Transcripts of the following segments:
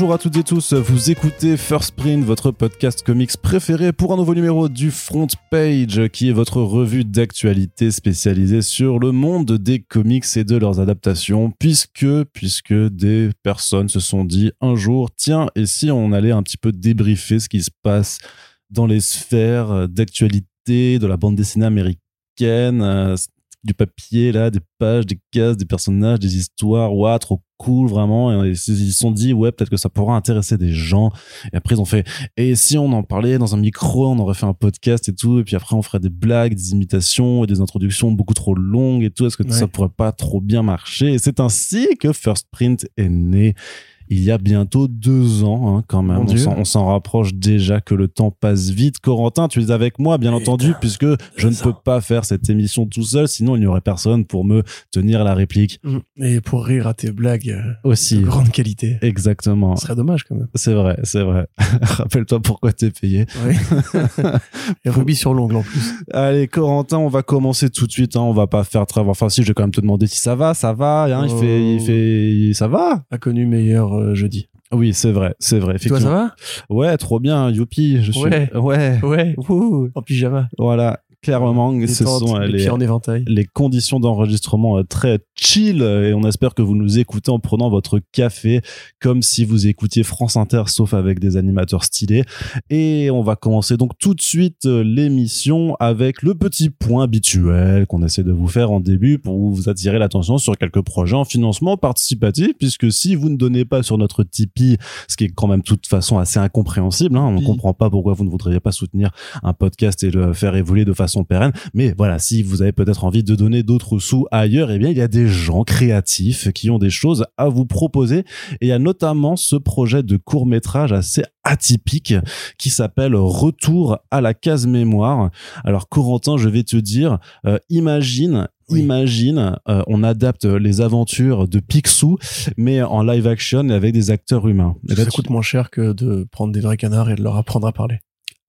Bonjour à toutes et tous, vous écoutez First Print, votre podcast comics préféré pour un nouveau numéro du Front Page, qui est votre revue d'actualité spécialisée sur le monde des comics et de leurs adaptations, puisque, puisque des personnes se sont dit un jour, tiens, et si on allait un petit peu débriefer ce qui se passe dans les sphères d'actualité de la bande dessinée américaine, euh, du papier là, des pages, des cases, des personnages, des histoires, ouah, trop cool vraiment. Et ils se sont dit ouais peut-être que ça pourra intéresser des gens. Et après ils ont fait et si on en parlait dans un micro, on aurait fait un podcast et tout. Et puis après on ferait des blagues, des imitations et des introductions beaucoup trop longues et tout. Est-ce que Ouais. ça pourrait pas trop bien marcher? Et c'est ainsi que First Print est né. Il y a bientôt deux ans, hein, quand même. Mon On s'en- rapproche déjà que le temps passe vite. Corentin, tu es avec moi, bien entendu, puisque je ne peux pas faire cette émission tout seul, sinon il n'y aurait personne pour me tenir la réplique Mm. Et pour rire à tes blagues euh, aussi. de grande qualité. Exactement. Ce serait dommage quand même. C'est vrai, c'est vrai. Rappelle-toi pourquoi t'es payé. Oui. Et rubis sur l'ongle en plus. Allez, Corentin, on va commencer tout de suite. Hein. On va pas faire très. Enfin, si, je vais quand même te demander si ça va. Ça va. Hein, il Oh. fait, il fait, ça va. A connu meilleur euh, jeudi. Oui, c'est vrai, c'est vrai. Toi, ça va? Ouais, trop bien. Youpi, je suis. Ouais. ouais. Ouais. Wouh. En pyjama. Voilà. Clairement, ce sont euh, les conditions d'enregistrement euh, très chill et on espère que vous nous écoutez en prenant votre café comme si vous écoutiez France Inter sauf avec des animateurs stylés. Et on va commencer donc tout de suite euh, l'émission avec le petit point habituel qu'on essaie de vous faire en début pour vous attirer l'attention sur quelques projets en financement participatif puisque si vous ne donnez pas sur notre Tipeee ce qui est quand même de toute façon assez incompréhensible hein, on ne comprend pas pourquoi vous ne voudriez pas soutenir un podcast et le faire évoluer de façon pérenne. Mais voilà, si vous avez peut-être envie de donner d'autres sous ailleurs, eh bien, il y a des gens créatifs qui ont des choses à vous proposer. Et il y a notamment ce projet de court métrage assez atypique qui s'appelle Retour à la case mémoire. Alors, Corentin, je vais te dire, euh, imagine Oui. Imagine, euh, on adapte les aventures de Picsou, mais en live action et avec des acteurs humains. Et là, Ça tu- coûte moins cher que de prendre des vrais canards et de leur apprendre à parler.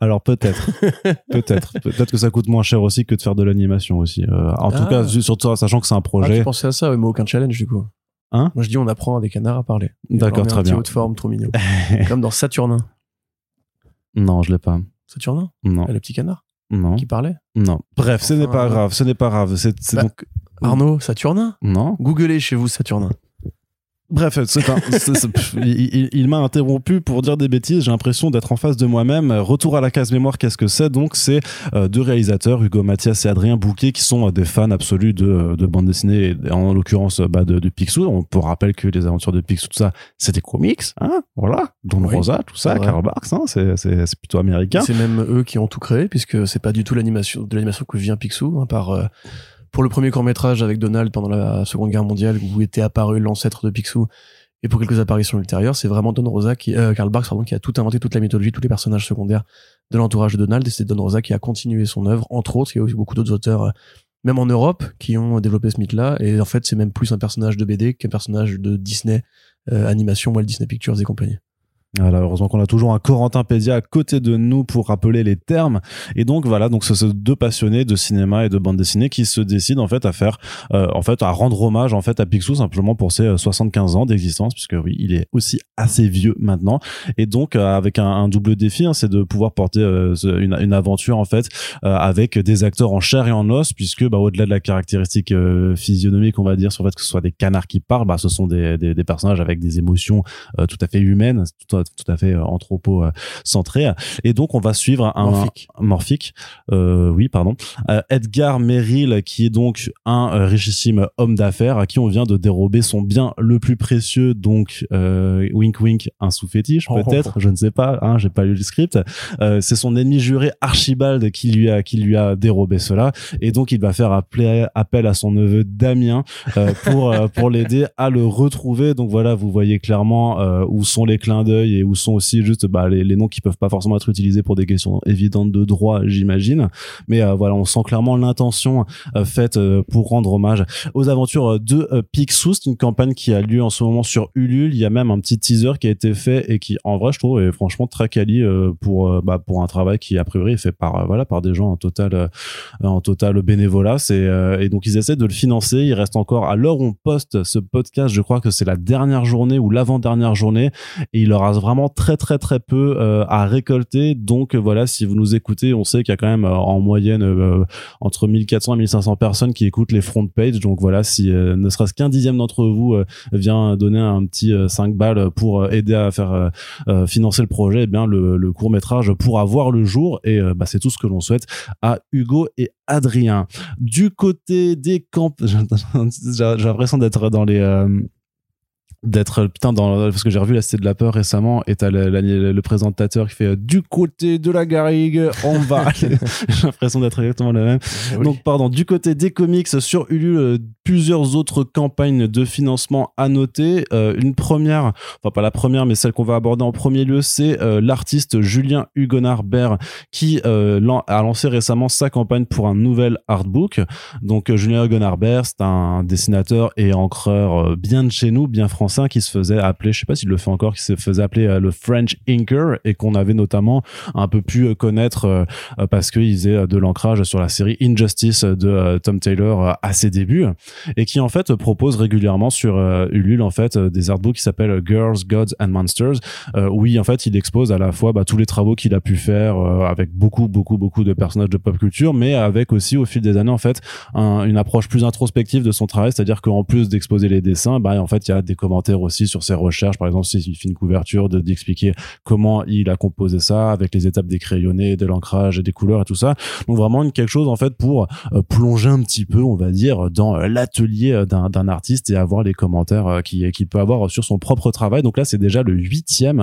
Alors peut-être, peut-être, peut-être que ça coûte moins cher aussi que de faire de l'animation aussi. Euh, en tout Ah. cas, surtout sachant que c'est un Ah, projet. tu pensais à ça, mais aucun challenge du coup. Hein? Moi je dis on apprend à des canards à parler. Et D'accord, très un petit bien. haut de forme trop mignon. Comme dans Saturnin. non, je l'ai pas. Saturnin? Non, Le petit canard? Non, qui parlait? non. Bref, ce n'est pas grave. Ce n'est pas grave. C'est c'est Bah, donc Arnaud, Saturnin? Non. Googlez chez vous Saturnin. Bref, c'est un- c'est- c'est- il, m'a interrompu pour dire des bêtises. J'ai l'impression d'être en face de moi-même. Retour à la case mémoire, qu'est-ce que c'est? Donc, c'est euh, deux réalisateurs, Hugo Mathias et Adrien Bouquet, qui sont euh, des fans absolus de, de bande dessinée, et en l'occurrence euh, bah, de, de Picsou. On peut rappeler que les aventures de Picsou, tout ça, des comics, hein Voilà, Don Oui, Rosa, tout ça. Karl Barks, hein c'est c'est- c'est plutôt américain. C'est même eux qui ont tout créé, puisque c'est pas du tout l'animation de l'animation que vient Picsou, hein, par euh, pour le premier court métrage avec Donald pendant la Seconde Guerre mondiale, où était apparu l'ancêtre de Picsou, et pour quelques apparitions ultérieures, c'est vraiment Don Rosa qui, euh, Karl Barks, pardon, qui a tout inventé, toute la mythologie, tous les personnages secondaires de l'entourage de Donald, et c'est Don Rosa qui a continué son œuvre, entre autres, il y a aussi beaucoup d'autres auteurs, euh, même en Europe, qui ont développé ce mythe-là, et en fait, c'est même plus un personnage de BD qu'un personnage de Disney, euh, animation, Walt Disney Pictures et compagnie. Voilà, heureusement qu'on a toujours un Corentin Pédia à côté de nous pour rappeler les termes. Et donc voilà, donc ce sont deux passionnés de cinéma et de bande dessinée qui se décident en fait à faire, euh, en fait, à rendre hommage en fait à Picsou simplement pour ses euh, 75 ans d'existence, puisque oui, il est aussi assez vieux maintenant. Et donc euh, avec un, double défi, hein, c'est de pouvoir porter euh, une, une aventure en fait euh, avec des acteurs en chair et en os, puisque bah, au-delà de la caractéristique euh, physionomique, on va dire sur le fait que ce soit des canards qui parlent, bah, ce sont des, des, personnages avec des émotions euh, tout à fait humaines, tout à fait euh, anthropo euh. Et donc on va suivre un Morphique. un- morphique, euh, oui pardon, Euh, Edgar Merrill qui est donc un richissime homme d'affaires à qui on vient de dérober son bien le plus précieux, donc euh, wink wink un sous fétiche Oh. peut-être, je ne sais pas, hein, j'ai pas lu le script. C'est son ennemi juré Archibald qui lui a qui lui a dérobé cela et donc il va faire appeler, appel à son neveu Damien pour pour l'aider à le retrouver. Donc voilà, vous voyez clairement où sont les clins d'œil et où sont aussi juste bah, les, noms qui peuvent pas forcément être utilisés pour des questions évidentes de droit, j'imagine. Mais voilà, on sent clairement l'intention faite pour rendre hommage aux aventures de Picsou. C'est une campagne qui a lieu en ce moment sur Ulule. Il y a même un petit teaser qui a été fait et qui, en vrai, je trouve, est franchement très quali pour bah, pour un travail qui a priori est fait par voilà par des gens en total en total bénévolat. Et donc ils essaient de le financer. Il reste encore à l'heure où on poste ce podcast, je crois que c'est la dernière journée ou l'avant-dernière journée et il aura vraiment très très très peu euh, à récolter. Donc voilà, si vous nous écoutez, on sait qu'il y a quand même euh, en moyenne euh, entre 1400 et 1500 personnes qui écoutent les front page. Donc voilà, si ne serait-ce qu'un dixième d'entre vous vient donner un petit 5 balles pour aider à faire financer le projet, eh bien le, court métrage pourra voir le jour et bah, c'est tout ce que l'on souhaite à Hugo et Adrien. Du côté des camps, j'ai l'impression d'être dans les euh, d'être putain dans parce que j'ai revu la Cité de la peur récemment et t'as le, le, présentateur qui fait euh, du côté de la garrigue on va. J'ai l'impression d'être exactement le même. Eh donc pardon du côté des comics sur Ulule euh, plusieurs autres campagnes de financement à noter. Euh, une première enfin pas la première mais celle qu'on va aborder en premier lieu c'est l'artiste Julien Hugonard Bert qui a lancé récemment sa campagne pour un nouvel artbook. Donc Julien Hugonard Bert c'est un dessinateur et encreur bien de chez nous bien français qui se faisait appeler, je sais pas s'il le fait encore, qui se faisait appeler euh, le French Inker et qu'on avait notamment un peu pu euh, connaître euh, parce qu'il faisait de l'ancrage sur la série Injustice de Tom Taylor à ses débuts et qui en fait propose régulièrement sur Ulule en fait des artbooks qui s'appellent Girls, Gods and Monsters où en fait il expose à la fois bah, tous les travaux qu'il a pu faire avec beaucoup beaucoup beaucoup de personnages de pop culture mais avec aussi au fil des années en fait une approche plus introspective de son travail c'est-à-dire qu'en plus d'exposer les dessins bah en fait il y a des commentaires aussi sur ses recherches. Par exemple, s'il fait une couverture, d'expliquer comment il a composé ça avec les étapes des crayonnés, de l'ancrage et des couleurs et tout ça. Donc vraiment quelque chose en fait pour euh, plonger un petit peu, on va dire, dans l'atelier d'un artiste et avoir les commentaires qu'il euh, qui peut avoir sur son propre travail. Donc là, c'est déjà le huitième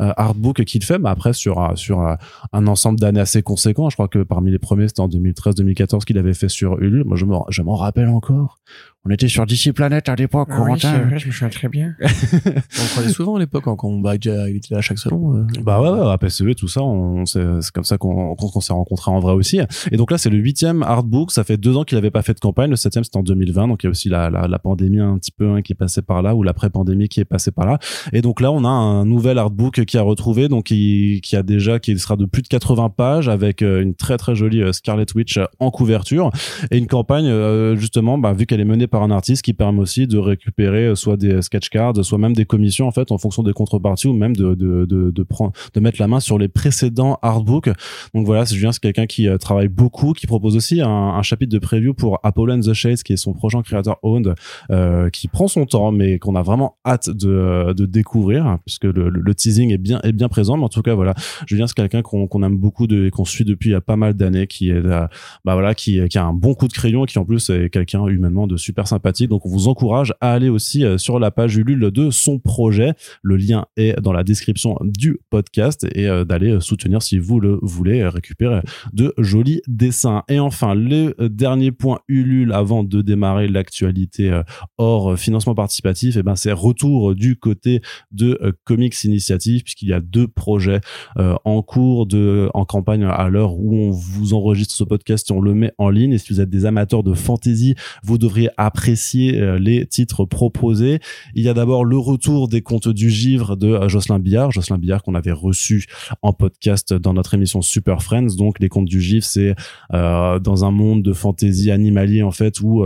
euh, artbook qu'il fait, mais après sur sur un ensemble d'années assez conséquent. Je crois que parmi les premiers, c'était en 2013-2014 qu'il avait fait sur Ulule. Moi, je m'en rappelle encore on était sur DC Planet à l'époque, ah oui, vrai, je me souviens très bien. on croyait souvent à l'époque quand on bah, il était là chaque salon. Euh. Bah ouais, ouais, à PCE tout ça, on, c'est, comme ça qu'on, qu'on s'est rencontrés en vrai aussi. Et donc là, c'est le huitième artbook. Ça fait deux ans qu'il avait pas fait de campagne. Le septième, c'était en 2020. Donc il y a aussi la, la, la pandémie un petit peu hein, qui est passée par là, ou l'après-pandémie qui est passée par là. Et donc là, on a un nouvel artbook qui a retrouvé, donc qui, qui a déjà, qui sera de plus de 80 pages avec euh, une très très jolie Scarlet Witch en couverture et une campagne justement, bah, vu qu'elle est menée par un artiste qui permet aussi de récupérer euh, soit des sketch cards, soit même des commissions en fait en fonction des contreparties ou même de de de, prendre de mettre la main sur les précédents artbooks. Donc voilà, Julien, c'est quelqu'un qui euh, travaille beaucoup, qui propose aussi un, chapitre de preview pour Apollo and the Shades, qui est son prochain créateur owned, euh, qui prend son temps, mais qu'on a vraiment hâte de, de découvrir, puisque le, teasing est bien est bien présent. Mais en tout cas, voilà, Julien, c'est quelqu'un qu'on qu'on aime beaucoup de, et qu'on suit depuis il y a pas mal d'années, qui est bah voilà, qui a un bon coup de crayon et qui en plus est quelqu'un humainement de super sympathique. Donc on vous encourage à aller aussi euh, sur la page Ulule de son projet. Le lien est dans la description du podcast et euh, d'aller euh, soutenir si vous le voulez récupérer de jolis dessins. Et enfin, le dernier point Ulule avant de démarrer l'actualité hors financement participatif, et eh ben c'est retour du côté de Comics Initiative puisqu'il y a deux projets en cours de en campagne à l'heure où on vous enregistre ce podcast et on le met en ligne. Et si vous êtes des amateurs de fantasy, vous devriez apprécier euh, les titres proposés. Il y a d'abord le retour des contes du givre de euh, Jocelyn Billard, Jocelyn Billard qu'on avait reçu en podcast dans notre émission Super Friends. Donc les contes du givre, c'est euh, dans un monde de fantasy animalier en fait où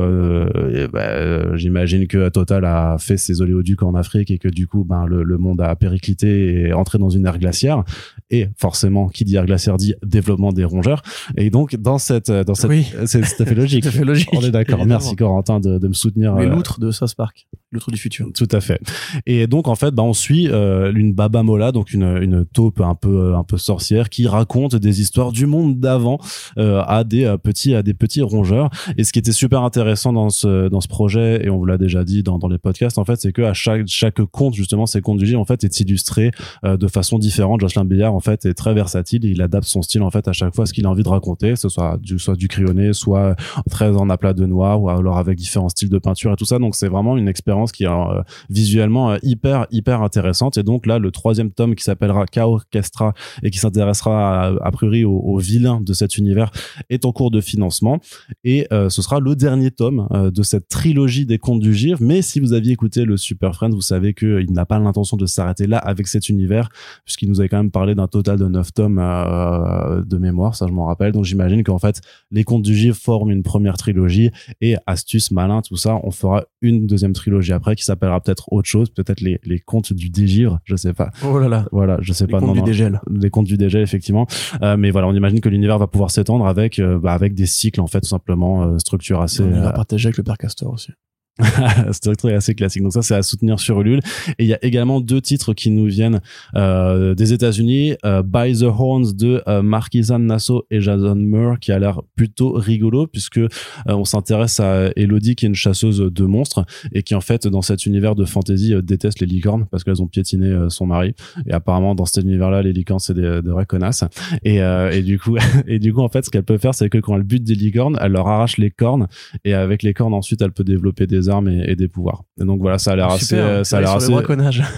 bah, j'imagine que Total a fait ses oléoducs en Afrique et que du coup ben le, monde a périclité et entré dans une ère glaciaire et forcément qui dit ère glaciaire dit développement des rongeurs et donc dans cette dans cette oui. c'est tout à fait logique. fait logique. On est d'accord. Merci Corentin de, de me soutenir. Mais euh, l'outre de South Park, l'outre du futur. Tout à fait. Et donc en fait, bah, on suit euh, une Baba Mola, donc une, une taupe un peu un peu sorcière qui raconte des histoires du monde d'avant euh, à des petits à des petits rongeurs. Et ce qui était super intéressant dans ce dans ce projet, et on vous l'a déjà dit dans, dans les podcasts, en fait, c'est que à chaque chaque conte justement, ces contes du J en fait est illustré de façon différente. Jocelyn Billard en fait est très versatile il adapte son style en fait à chaque fois ce qu'il a envie de raconter, que ce soit du soit du crayonné, soit très en aplat de noir ou alors avec différents styles de peinture et tout ça. Donc c'est vraiment une expérience qui est euh, visuellement euh, hyper hyper intéressante. Et donc là, le troisième tome qui s'appellera Chaos Orchestra et qui s'intéressera a, a, priori aux, vilains de cet univers est en cours de financement. Et ce sera le dernier tome de cette trilogie des contes du Givre. Mais si vous aviez écouté le Super Friends, vous savez qu'il n'a pas l'intention de s'arrêter là avec cet univers, puisqu'il nous avait quand même parlé d'un total de 9 tomes de mémoire, ça je m'en rappelle. Donc j'imagine qu'en fait, les contes du Givre forment une première trilogie et astuce, malin, tout ça, on fera une deuxième trilogie après qui s'appellera peut-être autre chose, peut-être les, les contes du dégivre, je sais pas. Oh là là. Voilà, je sais les pas. Contes non, du non, dégel. Les contes du dégel, effectivement. Euh, mais voilà, on imagine que l'univers va pouvoir s'étendre avec, euh, bah, avec des cycles, en fait, tout simplement, euh, structure assez. On va partager avec le père Castor aussi. c'est un truc assez classique. Donc ça, c'est à soutenir sur Ulule. Et il y a également deux titres qui nous viennent euh, des États-Unis, euh, By the Horns de euh, Marquisane Nassau et Jason Moore, qui a l'air plutôt rigolo puisque euh, on s'intéresse à Elodie, qui est une chasseuse de monstres et qui en fait dans cet univers de fantasy euh, déteste les licornes parce qu'elles ont piétiné son mari. Et apparemment dans cet univers-là, les licornes c'est des, des connasses. Et, et du coup, et du coup en fait, ce qu'elle peut faire, c'est que quand elle bute des licornes, elle leur arrache les cornes et avec les cornes ensuite, elle peut développer des armes et, et, des pouvoirs. Et donc voilà, ça a l'air assez, euh, ça a l'air assez.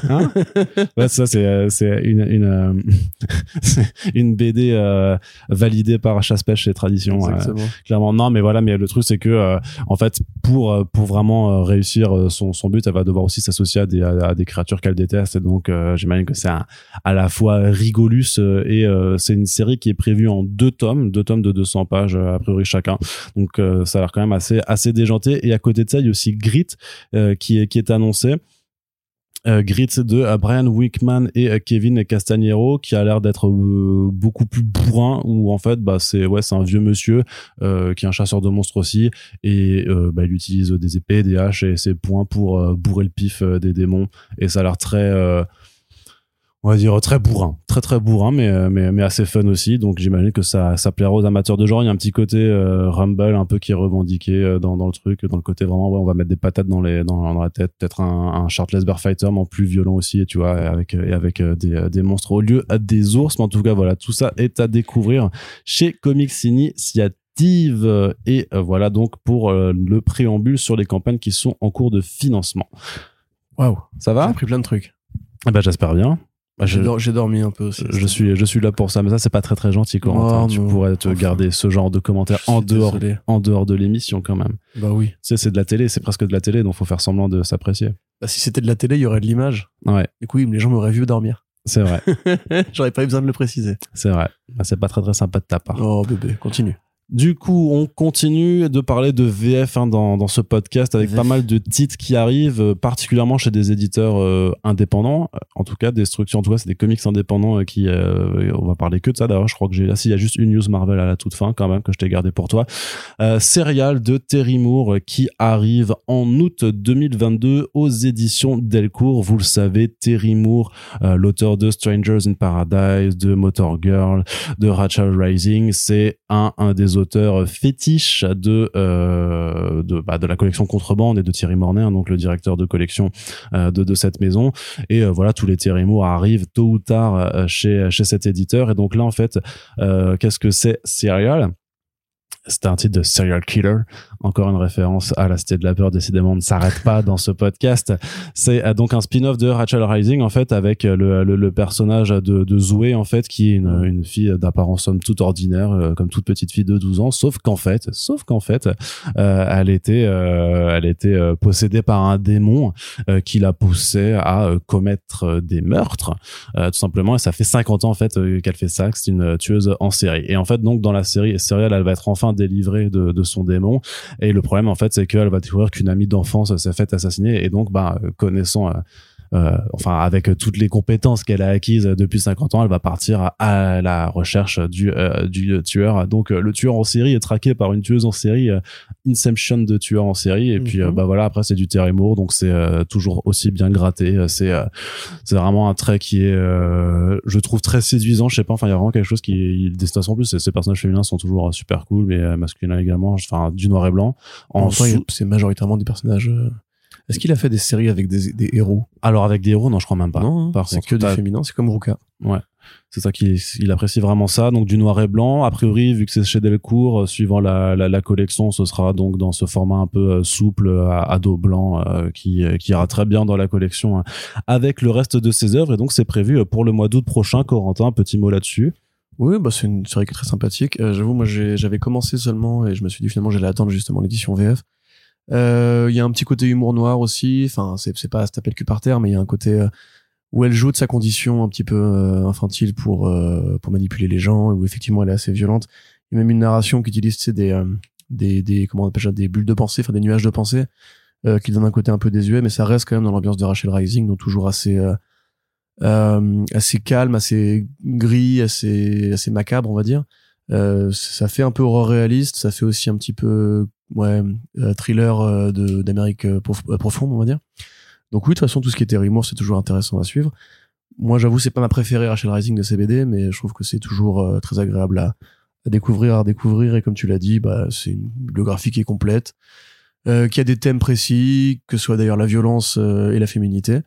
Hein ouais, ça c'est c'est une une euh, une BD euh, validée par chasse pêche et tradition. clairement non, mais voilà, mais le truc c'est que en fait pour pour vraiment réussir son son but, elle va devoir aussi s'associer à des à, des créatures qu'elle déteste. Et donc j'imagine que c'est à la fois rigolus et c'est une série qui est prévue en deux tomes, deux tomes de 200 pages a priori chacun. Donc ça a l'air quand même assez assez déjanté. Et à côté de ça, il y a aussi Grit euh, qui, est, annoncé. Euh, Grit de euh, Brian Wickman et Kevin Castagnero qui a l'air d'être beaucoup plus bourrin où en fait bah c'est ouais c'est un vieux monsieur qui est un chasseur de monstres aussi et bah, il utilise des épées des haches et ses poings pour bourrer le pif des démons et ça a l'air très on va dire très bourrin, très très bourrin, mais euh, mais mais assez fun aussi. Donc j'imagine que ça ça plaira aux amateurs de genre. Il y a un petit côté euh, rumble un peu qui est revendiqué euh, dans dans le truc, dans le côté vraiment ouais, on va mettre des patates dans les dans, dans la tête, peut-être un, un Shirtless Bear Fighter, mais en plus violent aussi, et tu vois, avec et avec des des monstres au lieu des ours. Mais en tout cas voilà, tout ça est à découvrir chez Comics Initiative. Et voilà donc pour le préambule sur les campagnes qui sont en cours de financement. Waouh, ça va? J'ai appris plein de trucs. Eh ben j'espère bien. Bah, j'ai, dor- j'ai dormi un peu aussi. Je suis, je suis là pour ça, mais ça c'est pas très très gentil, Corentin. Oh, tu non. pourrais te Enfin, garder ce genre de commentaires en dehors, désolé. en dehors de l'émission quand même. Bah oui. Tu sais, c'est de la télé, c'est presque de la télé, donc faut faire semblant de s'apprécier. Bah, si c'était de la télé, il y aurait de l'image. Ouais, Du coup, les gens m'auraient vu dormir. c'est vrai, J'aurais pas eu besoin de le préciser. c'est vrai. Bah, c'est pas très très sympa de ta part. Oh bébé, continue. Du coup, on continue de parler de VF hein, dans, dans ce podcast avec VF. pas mal de titres qui arrivent, euh, particulièrement chez des éditeurs euh, indépendants. Euh, En tout cas, des structures, en tout cas, c'est des comics indépendants euh, qui, on va parler que de ça d'ailleurs. Je crois que j'ai, là, s'il y a juste une news Marvel à la toute fin quand même que je t'ai gardé pour toi. Serial de Terry Moore qui arrive en août 2022 aux éditions Delcourt. Vous le savez, Terry Moore, l'auteur de Strangers in Paradise, de Motor Girl, de Rachel Rising, c'est un, un des auteurs fétiches de euh, de, bah, de la collection Contrebande et de Thierry Mornay, hein, donc le directeur de collection euh, de, de cette maison. Et euh, voilà, tous les Terry Moore arrivent tôt ou tard chez chez cet éditeur. Et donc là, en fait, qu'est-ce que c'est Serial? C'était un titre de Serial Killer. Encore une référence à la Cité de la Peur, décidément, on ne s'arrête pas dans ce podcast. C'est euh, donc un spin-off de Rachel Rising, en fait, avec euh, le, le, le personnage de, de Zoé, en fait, qui est une, une fille d'apparence somme toute ordinaire, euh, comme toute petite fille de 12 ans, sauf qu'en fait, sauf qu'en fait, euh, elle était, euh, elle était possédée par un démon euh, qui la poussait à commettre des meurtres, tout simplement. Et ça fait 50 ans, en fait, qu'elle fait ça, c'est une tueuse en série. Et en fait, donc, dans la série Serial, elle va être enfin délivrée de, de son démon. Et le problème, en fait, c'est qu'elle va découvrir qu'une amie d'enfance s'est faite assassiner. Et donc, bah, euh, connaissant, euh, euh, enfin, avec toutes les compétences qu'elle a acquises depuis 50 ans, elle va partir à, à la recherche du, euh, du tueur. Donc, euh, le tueur en série est traqué par une tueuse en série, euh, Inception de tueur en série. Et puis, Mhm. euh, bah voilà, après, c'est du Terry Moore, donc c'est euh, toujours aussi bien gratté. Euh, C'est euh, c'est vraiment un trait qui est, euh, je trouve, très séduisant. Je sais pas, enfin, il y a vraiment quelque chose qui, stations en plus, ces- personnages féminins sont toujours euh, super cool, mais euh, masculins également. Enfin, du noir et blanc. En En sous- c'est majoritairement des personnages. Euh, Est-ce qu'il a fait des séries avec des, des héros? Alors avec des héros, non, je crois même pas. Non, hein, c'est que du féminin, c'est comme Ruka. Ouais. C'est ça qu'il il apprécie vraiment ça. Donc du noir et blanc. A priori, vu que c'est chez Delcourt, euh, suivant la, la, la, collection, ce sera donc dans ce format un peu euh, souple à, à dos blanc euh, qui, qui ira très bien dans la collection hein, avec le reste de ses œuvres. Et donc c'est prévu pour le mois d'août prochain. Corentin, petit mot là-dessus. Oui, bah c'est une série qui est très sympathique. J'avoue, moi j'avais commencé seulement et je me suis dit finalement j'allais attendre justement l'édition VF. Il y a un petit côté humour noir aussi. Enfin, c'est pas à se taper le cul par terre, mais il y a un côté où elle joue de sa condition un petit peu euh, infantile pour euh, pour manipuler les gens où effectivement elle est assez violente il y a même une narration qui utilise des euh, des des comment on appelle ça des bulles de pensée enfin des nuages de pensée qui donnent un côté un peu désuet mais ça reste quand même dans l'ambiance de Rachel Rising donc toujours assez assez calme assez gris assez assez macabre on va dire ça fait un peu horreur réaliste ça fait aussi un petit peu ouais thriller de d'Amérique profonde on va dire donc oui, de toute façon, tout ce qui était humour, c'est toujours intéressant à suivre. Moi, j'avoue, c'est pas ma préférée Rachel Rising de CBD, mais je trouve que c'est toujours euh, très agréable à, découvrir, à découvrir. Et comme tu l'as dit, bah, c'est une bibliographie qui est complète, euh, qui a des thèmes précis, que ce soit d'ailleurs la violence euh, et la féminité.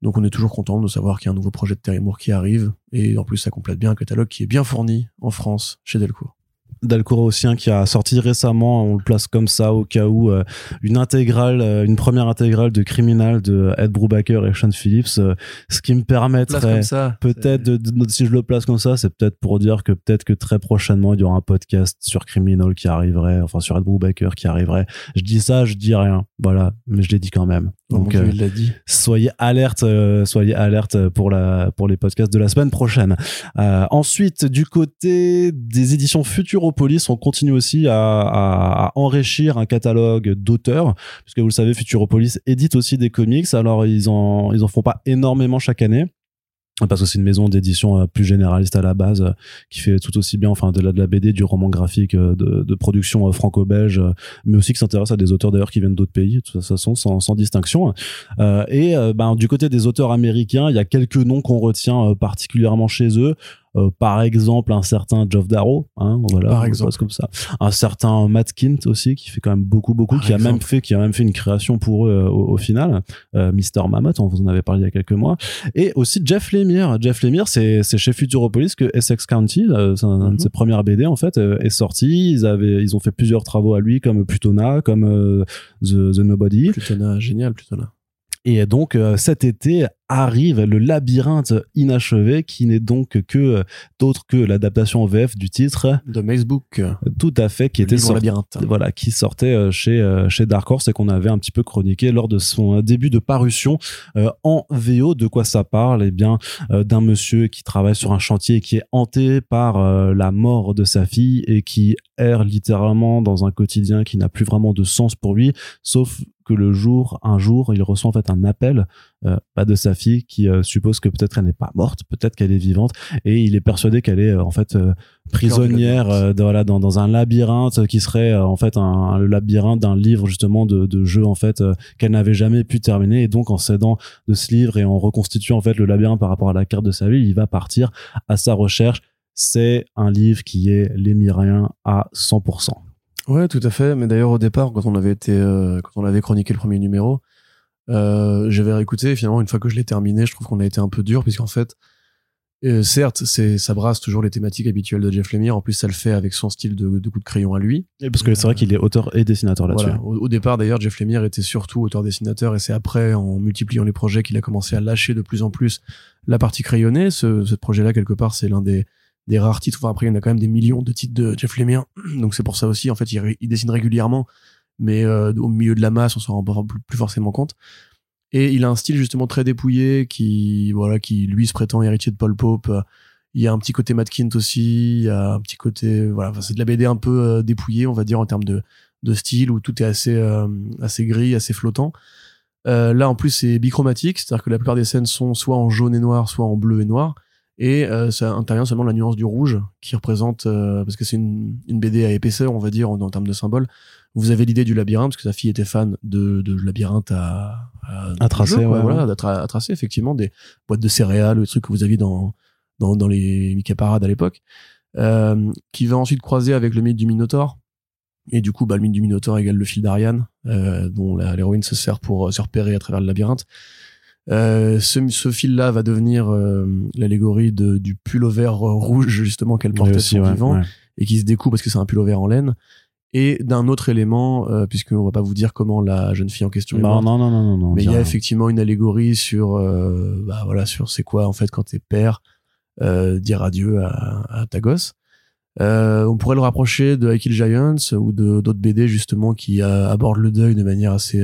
Donc on est toujours content de savoir qu'il y a un nouveau projet de Terry Moore qui arrive. Et en plus, ça complète bien un catalogue qui est bien fourni en France chez Delcourt. Dalcourt aussi qui a sorti récemment, on le place comme ça au cas où, euh, une intégrale, euh, une première intégrale de Criminal de Ed Brubaker et Sean Phillips, euh, ce qui me permettrait peut-être, de, si je le place comme ça, c'est peut-être pour dire que peut-être que très prochainement il y aura un podcast sur Criminal qui arriverait, enfin sur Ed Brubaker qui arriverait. Je dis ça, je dis rien, voilà, mais je l'ai dit quand même. Donc, il l'a dit. soyez alerte, soyez alerte pour la pour les podcasts de la semaine prochaine. ensuite, du côté des éditions Futuropolis, on continue aussi à, enrichir un catalogue d'auteurs, puisque vous le savez, Futuropolis édite aussi des comics. Alors ils en ils en font pas énormément chaque année parce que c'est une maison d'édition euh, plus généraliste à la base euh, qui fait tout aussi bien enfin de la, de la BD du roman graphique euh, de, production franco-belge mais aussi qui s'intéresse à des auteurs d'ailleurs qui viennent d'autres pays de toute façon sans, distinction. Et ben du côté des auteurs américains il y a quelques noms qu'on retient particulièrement chez eux euh, par exemple un certain Geoff Darrow hein, voilà par exemple. comme ça. Un certain Matt Kint aussi qui fait quand même beaucoup beaucoup qui a même fait qui a même fait une création pour eux euh, au, final. Euh, Mister Mammoth on vous en avait parlé il y a quelques mois. Et aussi Jeff Lemire. Jeff Lemire c'est c'est chez Futuropolis que Essex County c'est un, de mhm. ses premières BD en fait est sorti. Ils avaient ils ont fait plusieurs travaux à lui comme Plutona comme The, The Nobody. Plutona génial Plutona et donc cet été arrive le labyrinthe inachevé qui n'est donc que euh, d'autre que l'adaptation en VF du titre. De Facebook tout à fait qui était sorti, voilà qui sortait euh, chez euh, chez Dark Horse et qu'on avait un petit peu chroniqué lors de son début de parution en VO de quoi ça parle? Eh bien d'un monsieur qui travaille sur un chantier qui est hanté par la mort de sa fille et qui erre littéralement dans un quotidien qui n'a plus vraiment de sens pour lui sauf que le jour un jour il reçoit en fait un appel pas de sa fille qui euh, suppose que peut-être elle n'est pas morte, peut-être qu'elle est vivante, et il est persuadé qu'elle est euh, en fait euh, prisonnière voilà, dans, dans, un labyrinthe qui serait en fait un, labyrinthe d'un livre justement de, de jeu en fait qu'elle n'avait jamais pu terminer, et donc en s'aidant de ce livre et en reconstituant en fait le labyrinthe par rapport à la carte de sa vie, il va partir à sa recherche. C'est un livre qui est l'émirien à 100%. Ouais, tout à fait. Mais d'ailleurs, au départ, quand on avait été, quand on avait chroniqué le premier numéro, euh, j'avais réécouté finalement une fois que je l'ai terminé, je trouve qu'on a été un peu dur puisqu'en fait, euh, certes, c'est ça brasse toujours les thématiques habituelles de Jeff Lemire. En plus, ça le fait avec son style de, de coup de crayon à lui. Et parce que c'est vrai qu'il est auteur et dessinateur là-dessus. Au, au, départ, d'ailleurs, Jeff Lemire était surtout auteur-dessinateur, et c'est après, en multipliant les projets, qu'il a commencé à lâcher de plus en plus la partie crayonnée. Ce, ce projet-là, quelque part, c'est l'un des des rares titres. Enfin, après, il y en a quand même des millions de titres de Jeff Lemire, donc c'est pour ça aussi. En fait, il, dessine régulièrement mais euh, au milieu de la masse, on s'en rend plus forcément compte. Et il a un style justement très dépouillé qui, voilà, qui lui se prétend héritier de Paul Pope. Il y a un petit côté Matt Kint aussi, il y a un petit côté, voilà, c'est de la BD un peu euh, dépouillée, on va dire, en termes de, de style, où tout est assez, euh, assez gris, assez flottant. Euh, là, en plus, c'est bichromatique, c'est-à-dire que la plupart des scènes sont soit en jaune et noir, soit en bleu et noir. Et euh, ça intervient seulement la nuance du rouge, qui représente, parce que c'est une, une BD à épaisseur, on va dire, en, en termes de symboles, vous avez l'idée du labyrinthe, parce que sa fille était fan de, de labyrinthe à, à, tracer, voilà, à, tracer effectivement des boîtes de céréales, des trucs que vous aviez dans dans, dans les Mickey Parade à l'époque, euh, qui va ensuite croiser avec le mythe du Minotaure. Et du coup, bah, le mythe du Minotaure égale le fil d'Ariane, euh, dont l'héroïne se sert pour se repérer à travers le labyrinthe. Euh, ce, ce fil-là va devenir euh, l'allégorie de- du pullover rouge justement qu'elle portait Oui, ouais, vivant ouais. et qui se découpe parce que c'est un pullover en laine et d'un autre élément euh, puisqu'on va pas vous dire comment la jeune fille en question est Non, morte, non, non, non, non, non. on mais il y a effectivement une allégorie sur euh, bah voilà sur c'est quoi en fait quand t'es père euh, dire adieu à, à ta gosse euh, on pourrait le rapprocher de I Kill Giants ou de d'autres BD justement qui abordent le deuil de manière assez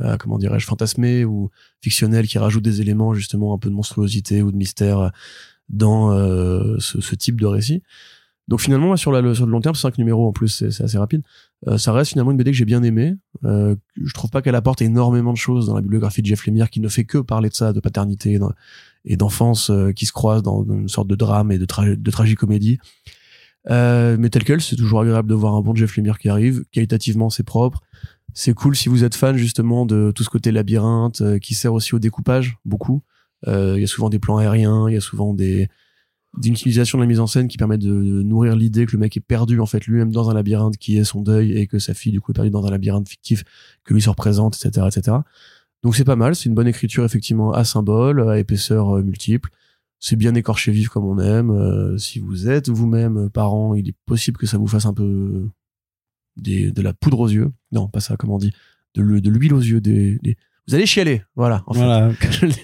euh, euh, comment dirais-je fantasmée ou fictionnelle qui rajoutent des éléments justement un peu de monstruosité ou de mystère dans euh, ce, ce type de récit donc finalement sur, la, sur le long terme cinq numéros en plus c'est assez rapide euh, ça reste finalement une BD que j'ai bien aimée euh, je trouve pas qu'elle apporte énormément de choses dans la bibliographie de Jeff Lemire qui ne fait que parler de ça de paternité et d'enfance euh, qui se croisent dans une sorte de drame et de, tra de tragicomédie euh, mais tel quel, c'est toujours agréable de voir un bon Jeff Lemire qui arrive. Qualitativement, c'est propre. C'est cool si vous êtes fan justement de tout ce côté labyrinthe euh, qui sert aussi au découpage beaucoup. Euh, Il y a souvent des plans aériens, il y a souvent des d'une utilisation de la mise en scène qui permet de nourrir l'idée que le mec est perdu en fait lui-même dans un labyrinthe qui est son deuil et que sa fille du coup est perdue dans un labyrinthe fictif que lui se représente, etc., etc. Donc c'est pas mal, c'est une bonne écriture effectivement à symbole, à épaisseur euh, multiple c'est bien écorché vif comme on aime. Si vous êtes vous-même parent, il est possible que ça vous fasse un peu des, de la poudre aux yeux. Non, pas ça, comment on dit De le- de l'huile aux yeux. Des, des- Vous allez chialer, voilà. En fait. Voilà,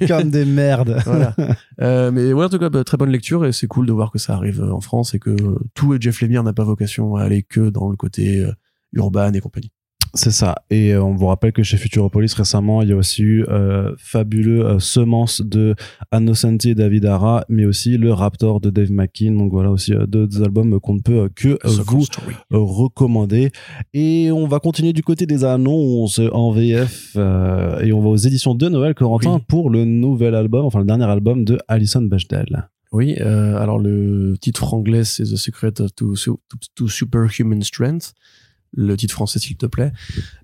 comme des merdes. Voilà. Euh, mais ouais, en tout cas, bah, très bonne lecture et c'est cool de voir que ça arrive euh, en France et que euh, tout Jeff Lemire n'a pas vocation à aller que dans le côté euh, urbain et compagnie. C'est ça. Et euh, on vous rappelle que chez Futuropolis récemment, il y a aussi eu euh, fabuleux euh, Semence de Annocenti et David Ara, mais aussi le Raptor de Dave McKean. Donc voilà aussi euh, deux albums qu'on ne peut euh, que vous Story. recommander. Et on va continuer du côté des annonces en VF et on va aux éditions de Noël Corentin Oui. pour le nouvel album, enfin le dernier album de Alison Bechdel. Oui, alors le titre anglais c'est The Secret to Superhuman Strength. Le titre français, s'il te plaît.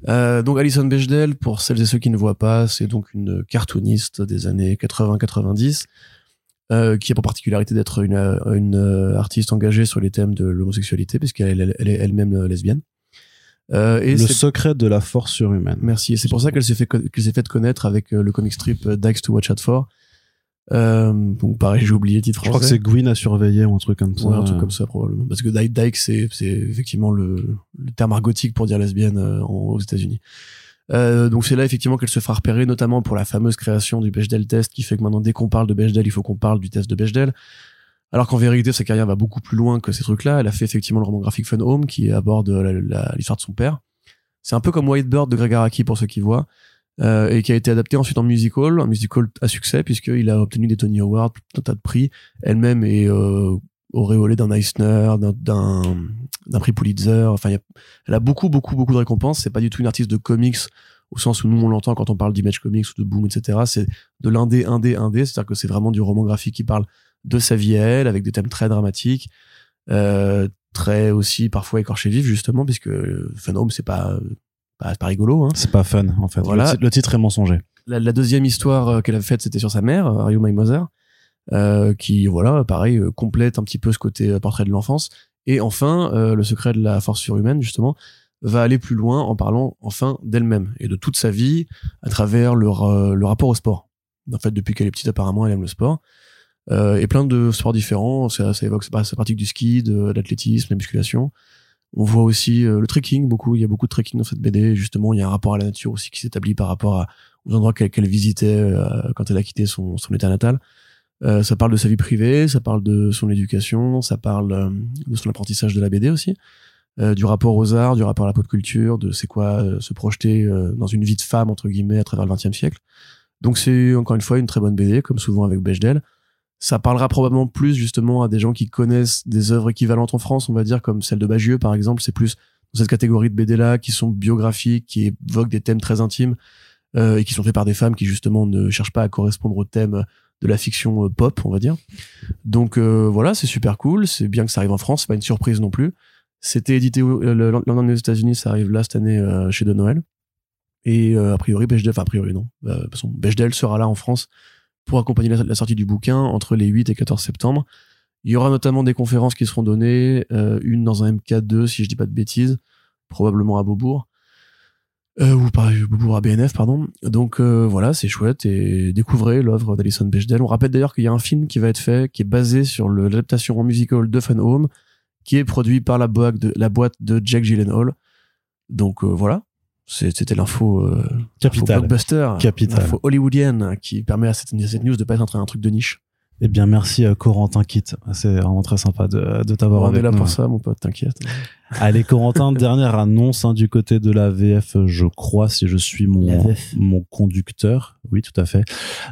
Euh, donc Alison Bechdel, pour celles et ceux qui ne voient pas, c'est donc une cartooniste des années 80-90 euh, qui a pour particularité d'être une, euh, une euh, artiste engagée sur les thèmes de l'homosexualité, puisqu'elle elle, elle est elle-même euh, lesbienne. Euh, et Le secret de la force surhumaine. Merci. Et c'est pour ça qu'elle s'est fait qu'elle s'est faite connaître avec le comic strip Dykes to Watch Out For. Euh, donc pareil, j'ai oublié le titre Je crois que c'est Gwyn à surveiller ou un truc comme ça. Ouais, un truc comme ça probablement. Parce que Dyke, Dyke c'est c'est effectivement le, le terme argotique pour dire lesbienne euh, en- aux États-Unis. Euh, donc c'est là effectivement qu'elle se fera repérer, notamment pour la fameuse création du Bechdel test, qui fait que maintenant dès qu'on parle de Bechdel, il faut qu'on parle du test de Bechdel. Alors qu'en vérité, sa carrière va beaucoup plus loin que ces trucs-là. Elle a fait effectivement le roman graphique Fun Home, qui aborde la- l'histoire de son père. C'est un peu comme White Bird de Greg Araki pour ceux qui voient, euh, et qui a été adapté ensuite en musical, un musical à succès puisqu'il a obtenu des Tony Awards, tout un tas de prix. Elle-même est euh, auréolée d'un Eisner, d'un- prix Pulitzer. Enfin, elle a beaucoup, beaucoup, beaucoup de récompenses. C'est pas du tout une artiste de comics au sens où nous on l'entend quand on parle d'Image Comics ou de Boom, etc. C'est de l'indé, indé, indé. C'est-à-dire que c'est vraiment du roman graphique qui parle de sa vie à elle, avec des thèmes très dramatiques, euh, très aussi parfois écorchés vifs justement, puisque Fun Home c'est pas pas, c'est pas rigolo. Hein. C'est pas fun en fait. Voilà. Le, ti- le titre est mensonger. La, la deuxième histoire euh, qu'elle avait faite, c'était sur sa mère, euh, Are You My Mother, euh, qui, voilà, pareil, euh, complète un petit peu ce côté portrait de l'enfance. Et enfin, euh, le secret de la force surhumaine, justement, va aller plus loin en parlant enfin d'elle-même et de toute sa vie à travers le, ra- le rapport au sport. En fait, depuis qu'elle est petite, apparemment, elle aime le sport. Euh, et plein de sports différents. Ça, ça évoque sa sa pratique du ski, de l'athlétisme, la musculation. On voit aussi euh, le trekking, beaucoup. Il y a beaucoup de trekking dans cette BD. Justement, il y a un rapport à la nature aussi qui s'établit par rapport aux endroits qu'elle visitait euh, quand elle a quitté son, son état natal. Euh, ça parle de sa vie privée, ça parle de son éducation, ça parle euh, de son apprentissage de la BD aussi, euh, du rapport aux arts, du rapport à la pop culture, de c'est quoi euh, se projeter dans une vie de femme entre guillemets à travers le XXe siècle. Donc c'est encore une fois une très bonne BD, comme souvent avec Bechdel. Ça parlera probablement plus justement à des gens qui connaissent des œuvres équivalentes en France, on va dire, comme celle de Bagieux par exemple. C'est plus dans cette catégorie de BD là qui sont biographiques, qui évoquent des thèmes très intimes euh, et qui sont faits par des femmes qui justement ne cherchent pas à correspondre au thème de la fiction euh, pop, on va dire. Donc euh, voilà, c'est super cool. C'est bien que ça arrive en France, c'est pas une surprise non plus. C'était édité euh, lendemain aux États-Unis, ça arrive là cette année euh, chez De Noël. Et a priori, Bechdel, enfin a priori non, de toute façon, Bechdel sera là en France pour accompagner la, sortie du bouquin entre les 8 et 14 septembre. Il y aura notamment des conférences qui seront données, euh, une dans un MK2 si je dis pas de bêtises, probablement à Beaubourg. Euh, ou par pour ABNF, pardon. Donc euh, voilà, c'est chouette et découvrez l'œuvre d'Alison Bechdel. On rappelle d'ailleurs qu'il y a un film qui va être fait, qui est basé sur l'adaptation en musical de Fun Home, qui est produit par la boîte de, la boîte de Jack Gyllenhaal. Donc voilà, c'était l'info euh, l'info Capital. blockbuster, Capital. l'info hollywoodienne qui permet à cette, cette news de pas être un truc de niche. Eh bien, merci euh, Corentin Kit. C'est vraiment très sympa de, de t'avoir On avec est là nous. pour ça, mon pote, t'inquiète. Allez, Corentin, dernière annonce hein, du côté de la VF, je crois, si je suis mon, mon conducteur. Oui, tout à fait.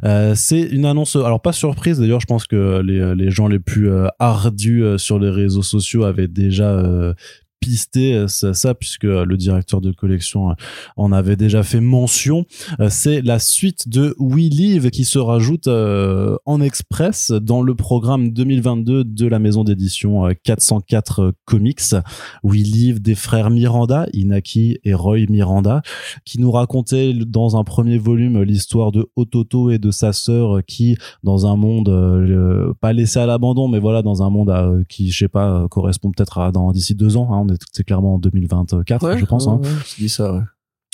Euh, c'est une annonce, alors pas surprise d'ailleurs, je pense que les, les gens les plus euh, ardus euh, sur les réseaux sociaux avaient déjà euh, pisté euh, ça, ça, puisque euh, le directeur de collection euh, en avait déjà fait mention. C'est la suite de We Live qui se rajoute en express dans le programme 2022 de la maison d'édition euh, 404 Comics. We Live des frères Miranda, Inaki et Roy Miranda, qui nous racontaient dans un premier volume l'histoire de Ototo et de sa sœur qui, dans un monde pas laissé à l'abandon, mais voilà, dans un monde euh, qui, je sais pas, correspond peut-être à d'ici deux ans. hein, on est c'est clairement en 2024, je pense. hein Ouais, ouais, je dis ça, ouais.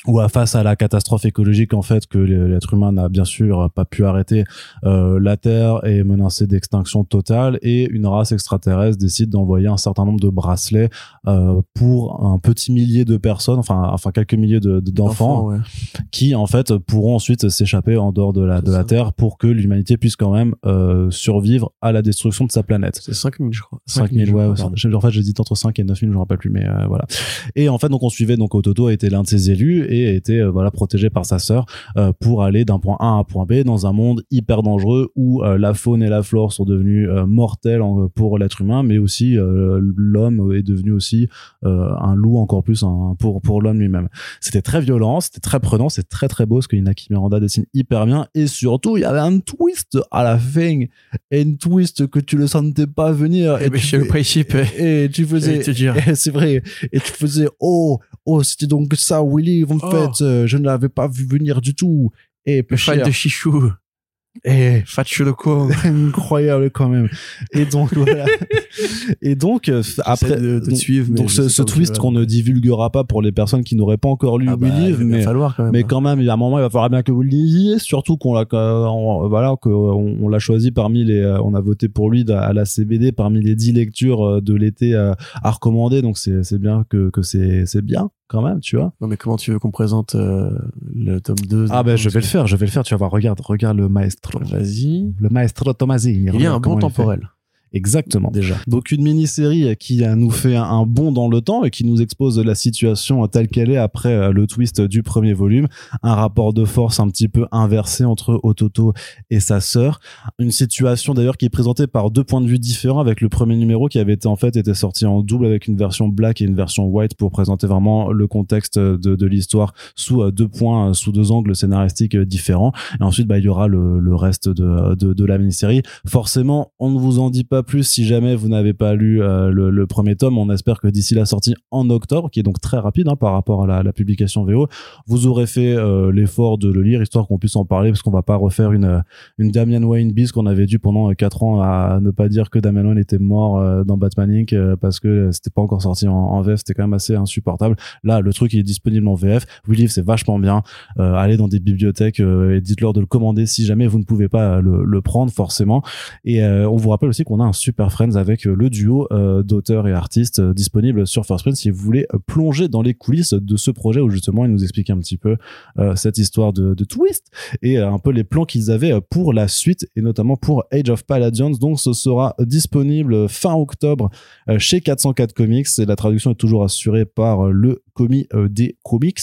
Ou à face à la catastrophe écologique en fait que l'être humain n'a bien sûr pas pu arrêter euh, la Terre est menacée d'extinction totale et une race extraterrestre décide d'envoyer un certain nombre de bracelets euh, pour un petit millier de personnes enfin enfin quelques milliers de- de- d'enfants ouais. qui en fait pourront ensuite s'échapper en dehors de la de la. Terre pour que l'humanité puisse quand même euh, survivre à la destruction de sa planète. C'est 5000, je crois. 5000 je ouais, ouais, en fait j'ai dit entre 5 et 9000 je me rappelle plus mais euh, voilà et en fait donc on suivait donc Ototo a été l'un de ses élus et été euh, voilà protégé par sa sœur euh, pour aller d'un point A à un point B dans un monde hyper dangereux où euh, la faune et la flore sont devenues mortelles pour l'être humain mais aussi l'homme est devenu aussi un loup encore plus hein, pour pour l'homme lui-même. C'était très violent c'était très prenant c'est très très beau ce que Inaki Miranda dessine hyper bien. Et surtout il y avait un twist à la fin et une twist que tu le sentais pas venir Eh ben, tu le principe, et tu faisais et c'est vrai et tu faisais oh oh c'était donc ça Willy en Oh. fait euh, je ne l'avais pas vu venir du tout. Et peu le fan de Chichou, le con. incroyable quand même et donc voilà et donc euh, après de, de donc, suivre, donc ce, twist qu'on ne divulguera pas pour les personnes qui n'auraient pas encore lu Ah bah, va bien mais falloir quand même. mais quand même, il y a un moment, il va falloir bien que vous le lisiez, surtout qu'on l'a, voilà, qu'on on l'a choisi parmi les, euh, on a voté pour lui à à la CBD parmi les 10 lectures euh, de l'été euh, à recommander. Donc c'est, c'est bien que, que c'est, c'est bien quand même, tu vois. Non, mais comment tu veux qu'on présente euh, le tome 2 Ah ben, je vais le faire, je vais le faire. Tu vas voir, regarde, regarde le maestro, Vas-y. le maestro Tomasini. Il y a un Regarde bon temporel, Exactement. déjà. Donc une mini-série qui euh, nous fait un, bond dans le temps et qui nous expose la situation telle qu'elle est après euh, le twist du premier volume, un rapport de force un petit peu inversé entre Ototo et sa sœur, une situation d'ailleurs qui est présentée par deux points de vue différents avec le premier numéro qui avait été en fait été sorti en double avec une version black et une version white pour présenter vraiment le contexte de, l'histoire sous euh, deux points, euh, sous deux angles scénaristiques euh, différents. Et ensuite, bah, il y aura le, reste de, de, de la mini-série. Forcément, on ne vous en dit pas plus si jamais vous n'avez pas lu euh, le, premier tome. On espère que d'ici la sortie en octobre, qui est donc très rapide hein, par rapport à la, publication VO, vous aurez fait euh, l'effort de le lire, histoire qu'on puisse en parler, parce qu'on va pas refaire une, euh, une Damian Wayne bis qu'on avait dû pendant euh, quatre ans à ne pas dire que Damian Wayne était mort euh, dans Batman Inc. euh, parce que c'était pas encore sorti en, VF, c'était quand même assez insupportable. Là, le truc est disponible en VF. Live, c'est vachement bien. Euh, allez dans des bibliothèques euh, et dites-leur de le commander si jamais vous ne pouvez pas le, le prendre forcément. Et euh, on vous rappelle aussi qu'on a un super Friends avec euh, le duo euh, d'auteurs et artistes euh, disponible sur First Print si vous voulez plonger dans les coulisses de ce projet où justement ils nous expliquent un petit peu cette histoire de, de twist et un peu les plans qu'ils avaient pour la suite et notamment pour Age of Palladians. Donc ce sera disponible fin octobre chez 404 Comics et la traduction est toujours assurée par le commis euh, des comics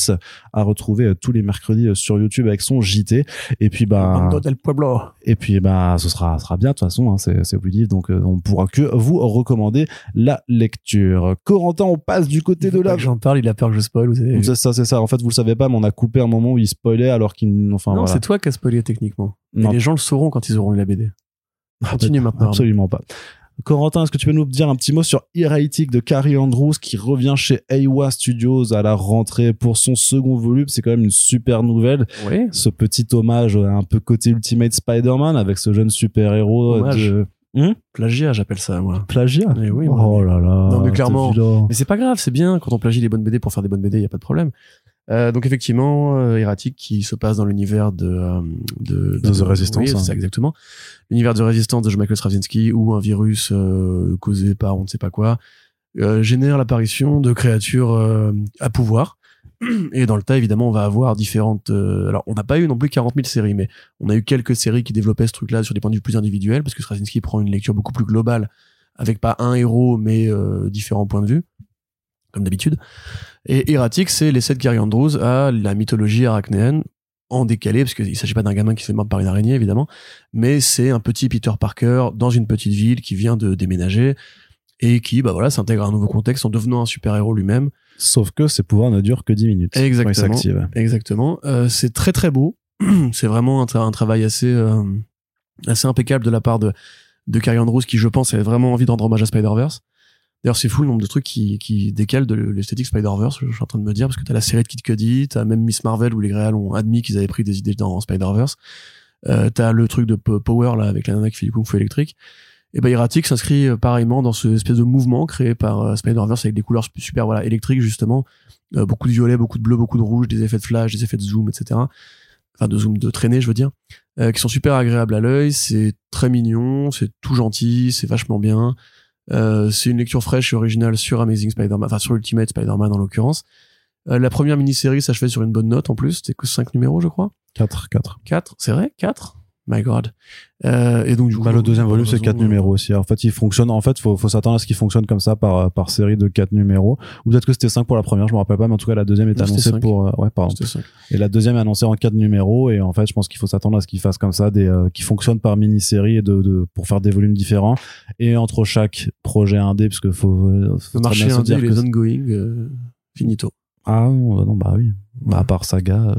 à retrouver euh, tous les mercredis euh, sur YouTube avec son JT et puis bah del Pueblo. et puis bah ce sera sera bien de toute façon hein, c'est c'est We Live, donc on pourra que vous recommander la lecture. Corentin, on passe du côté de que J'en parle, il a peur que je spoil. C'est ça c'est ça en fait vous le savez pas mais on a coupé un moment où il spoilait alors qu'il enfin non, voilà. c'est toi qui as spoilé techniquement. Et les gens le sauront quand ils auront lu la BD. Ah, Continue maintenant. Absolument pas. Corentin, est-ce que tu peux nous dire un petit mot sur Erratic de Carrie Andrews qui revient chez Aiwa Studios à la rentrée pour son second volume? C'est quand même une super nouvelle. Oui. Ce petit hommage un peu côté Ultimate Spider-Man avec ce jeune super-héros de Hum Plagiat, j'appelle ça, moi. plagiat? Eh oui, oh moi. là là. Non, mais clairement. Mais c'est pas grave, c'est bien quand on plagie les bonnes BD pour faire des bonnes BD, y a pas de problème. Euh, donc effectivement, euh, Erratic qui se passe dans l'univers de, euh, de, De The Resistance, oui, hein. c'est ça, exactement. L'univers de Résistance de Michael Straczynski où un virus euh, causé par on ne sait pas quoi euh, génère l'apparition de créatures euh, à pouvoir. Et dans le tas, évidemment, on va avoir différentes. euh, alors, on n'a pas eu non plus 40 000 séries, mais on a eu quelques séries qui développaient ce truc-là sur des points de vue plus individuels, parce que Straczynski prend une lecture beaucoup plus globale, avec pas un héros, mais euh, différents points de vue, comme d'habitude. Et Erratic, c'est l'essai de Gary Andrews à la mythologie arachnéenne, en décalé, parce qu'il s'agit pas d'un gamin qui se fait mordre par une araignée, évidemment, mais c'est un petit Peter Parker dans une petite ville qui vient de déménager et qui, bah voilà, s'intègre à un nouveau contexte en devenant un super-héros lui-même. Sauf que ses pouvoirs ne durent que 10 minutes. Exactement. Exactement. Euh, c'est très très beau. c'est vraiment un, tra- un travail assez euh, assez impeccable de la part de de Carrie Andrews qui, je pense, avait vraiment envie de rendre hommage à Spider-Verse. D'ailleurs, c'est fou le nombre de trucs qui, qui décalent de l'esthétique Spider-Verse, je suis en train de me dire, parce que t'as la série de Kid Cudi, t'as même Miss Marvel où les réals ont admis qu'ils avaient pris des idées dans Spider-Verse. Euh, t'as le truc de Power, là, avec la nana qui fait du kung fu électrique. Et bah, Erratic s'inscrit euh, pareillement dans ce espèce de mouvement créé par euh, Spider-Verse avec des couleurs super, voilà, électriques, justement. Euh, beaucoup de violet, beaucoup de bleu, beaucoup de rouge, des effets de flash, des effets de zoom, etc. Enfin, de zoom, de traînée, je veux dire. Euh, qui sont super agréables à l'œil. C'est très mignon, c'est tout gentil, c'est vachement bien. Euh, c'est une lecture fraîche et originale sur Amazing Spider-Man, enfin sur Ultimate Spider-Man en l'occurrence. Euh, la première mini-série s'achevait sur une bonne note en plus, c'était que 5 numéros je crois. 4, 4. 4, c'est vrai? 4 My god. Euh, et donc du coup, Bah, le deuxième volume, c'est raison, 4 euh, numéros aussi. En fait, il fonctionne, en fait, faut, faut s'attendre à ce qu'il fonctionne comme ça par, par série de 4 numéros. Ou peut-être que c'était 5 pour la première, je me rappelle pas, mais en tout cas, la deuxième est Non, annoncée cinq. pour, euh, ouais, pardon. Cinq. Et la deuxième est annoncée en 4 numéros. Et en fait, je pense qu'il faut s'attendre à ce qu'il fasse comme ça, des, euh, qui fonctionnent par mini-série et de, de, pour faire des volumes différents. Et entre chaque projet indé, parce que faut, euh, faut Le marché indé, dire que est ongoing, finito. Ah non, bah oui. Bah, à part Saga.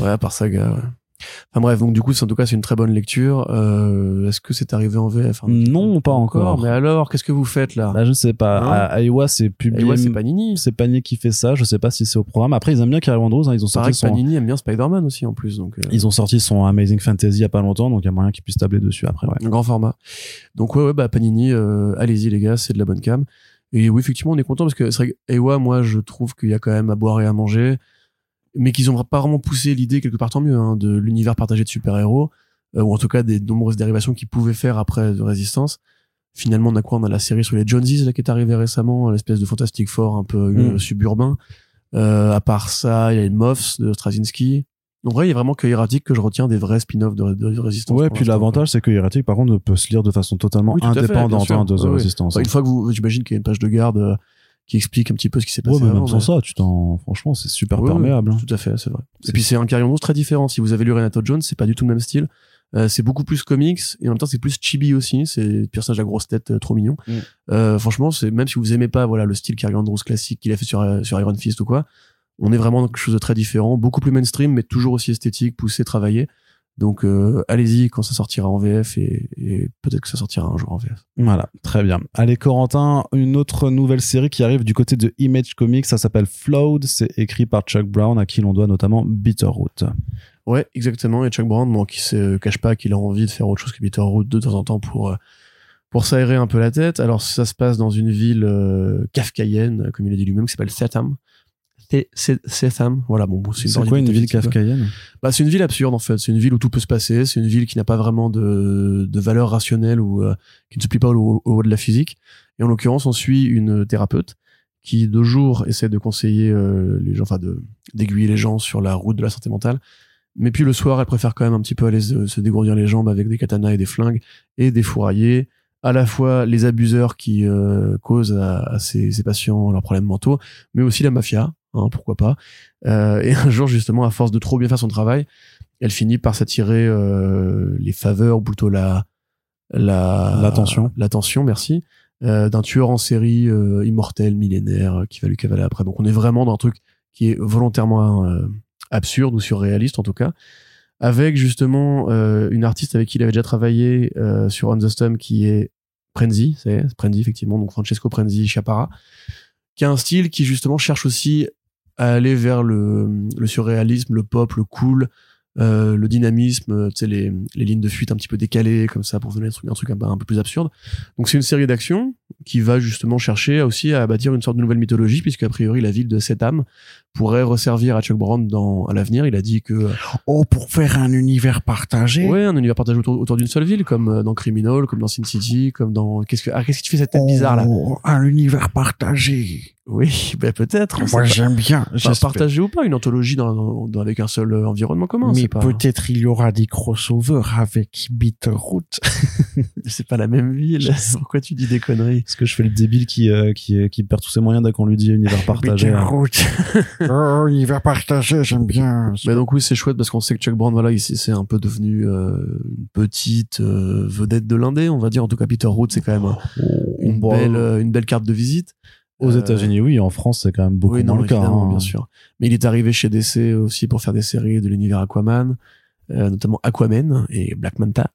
Ouais, à part Saga, ouais. Enfin bref, donc du coup, en tout cas, c'est une très bonne lecture. Euh, Est-ce que c'est arrivé en VF petit Non, pas encore. Mais alors, qu'est-ce que vous faites là? Bah, je sais pas. Hein? À- Iowa, c'est publié. Ouais, c'est Panini. c'est Panier qui fait ça. Je sais pas si c'est au programme. Après, ils aiment bien Carrie Andrews. Hein. Ils ont sorti son, Panini aime bien Spider-Man aussi en plus, donc euh, ils ont sorti son Amazing Fantasy il y a pas longtemps, donc il y a moyen qu'ils puissent tabler dessus après. Ouais. un grand format. Donc ouais, ouais bah Panini, euh, allez-y les gars, c'est de la bonne cam. Et oui, effectivement, on est content parce que c'est vrai que Ewa, moi, je trouve qu'il y a quand même à boire et à manger, mais qu'ils ont pas vraiment poussé l'idée quelque part tant mieux hein, de l'univers partagé de super-héros, euh, ou en tout cas des nombreuses dérivations qu'ils pouvaient faire après de Résistance. Finalement, on a quoi? On a la série sur les Joneses là qui est arrivée récemment, l'espèce de Fantastic Four un peu euh, Mm. suburbain. Euh, à part ça, il y a les Moffs de Straczynski. En vrai, il y a vraiment que Erratic que je retiens des vrais spin-offs de, de, Résistance. Ouais, puis l'avantage, c'est que Heretic, par contre, peut se lire de façon totalement Oui, fait, indépendante hein, de The Ouais, ouais. Resistance. Enfin, une fois que vous, j'imagine qu'il y a une page de garde euh, qui explique un petit peu ce qui s'est passé Ouais, mais avant. même sans ça, tu t'en, franchement, c'est super Ouais, perméable. ouais, hein. Tout à fait, c'est vrai. C'est- Et puis c'est un Carrion Rose très différent. Si vous avez lu Renato Jones, c'est pas du tout le même style. Euh, c'est beaucoup plus comics et en même temps c'est plus chibi aussi. C'est des personnages à grosse tête euh, trop mignon. Mm. Euh, franchement, c'est même si vous aimez pas voilà le style Carrion Rose classique qu'il a fait sur euh, sur Iron Fist ou quoi, on est vraiment dans quelque chose de très différent, beaucoup plus mainstream, mais toujours aussi esthétique, poussé, travaillé. Donc euh, allez-y quand ça sortira en VF et, et peut-être que ça sortira un jour en VF. Voilà, très bien. Allez, Corentin, une autre nouvelle série qui arrive du côté de Image Comics, ça s'appelle Flawed, c'est écrit par Chuck Brown, à qui l'on doit notamment Bitterroot. Ouais, exactement. Et Chuck Brown, bon, qui se cache pas qu'il a envie de faire autre chose que Bitterroot de temps en temps pour euh, pour s'aérer un peu la tête. Alors ça se passe dans une ville euh, kafkaïenne, comme il a dit lui-même, qui s'appelle Satham. C'est- c'est- Satham. Voilà, bon, bon, c'est quoi une ville kafkaïenne Bah, c'est une ville absurde en fait. C'est une ville où tout peut se passer. C'est une ville qui n'a pas vraiment de, de valeur rationnelle ou euh, qui ne se plie pas au, au haut de la physique. Et en l'occurrence, on suit une thérapeute qui de jour essaie de conseiller euh, les gens, enfin de d'aiguiller les gens sur la route de la santé mentale. Mais puis le soir, elle préfère quand même un petit peu aller se, se dégourdir les jambes avec des katanas et des flingues et des fourraillers. À la fois les abuseurs qui euh, causent à, à ces, ces patients leurs problèmes mentaux, mais aussi la mafia, hein, pourquoi pas. Euh, et un jour, justement, à force de trop bien faire son travail, elle finit par s'attirer euh, les faveurs, ou plutôt la la L'attention. l'attention, merci, euh, d'un tueur en série immortel, millénaire, qui va lui cavaler après. Donc on est vraiment dans un truc qui est volontairement absurde ou surréaliste en tout cas, avec justement une artiste avec qui il avait déjà travaillé sur On the qui est Prenzi, c'est Prenzi effectivement, donc Francesco Prenzi Chiappara, qui a un style qui justement cherche aussi à aller vers le, le surréalisme, le pop, le cool, euh, le dynamisme, euh, tu sais, les, les lignes de fuite un petit peu décalées, comme ça, pour donner un truc, un truc un, peu- plus absurde. Donc c'est une série d'action qui va justement chercher aussi à bâtir une sorte de nouvelle mythologie, puisque a priori la ville de Setham pourrait resservir à Chuck Brown dans, à l'avenir. Il a dit que Oh, pour faire un univers partagé. ouais, un univers partagé autour, autour d'une seule ville, comme euh, dans Criminal, comme dans Sin City, comme dans qu'est-ce que ah, qu'est-ce que tu fais cette tête bizarre là? Oh, un univers partagé. Oui, ben peut-être. Moi, j'aime bien. Enfin, partagé ou pas, une anthologie dans, dans- dans- avec un seul environnement commun. Mais pas, peut-être il y aura des crossovers avec Bitterroot. c'est pas la même ville. Pourquoi tu dis des conneries Parce que je fais le débile qui, euh, qui, qui perd tous ses moyens dès qu'on lui dit univers partagé. hein. Oh, univers partagé, j'aime bien. Mais donc oui, c'est chouette parce qu'on sait que Chuck Brown, voilà, il s'est- c'est un peu devenu euh, une petite euh, vedette de l'indé, on va dire. En tout cas, Peter Root, c'est quand même un- une Bon, belle, euh, une belle carte de visite. Aux Euh, États-Unis, oui. En France, c'est quand même beaucoup oui, moins non, le cas. hein. bien sûr. Mais il est arrivé chez DC aussi pour faire des séries de l'univers Aquaman, euh, notamment Aquaman et Black Manta.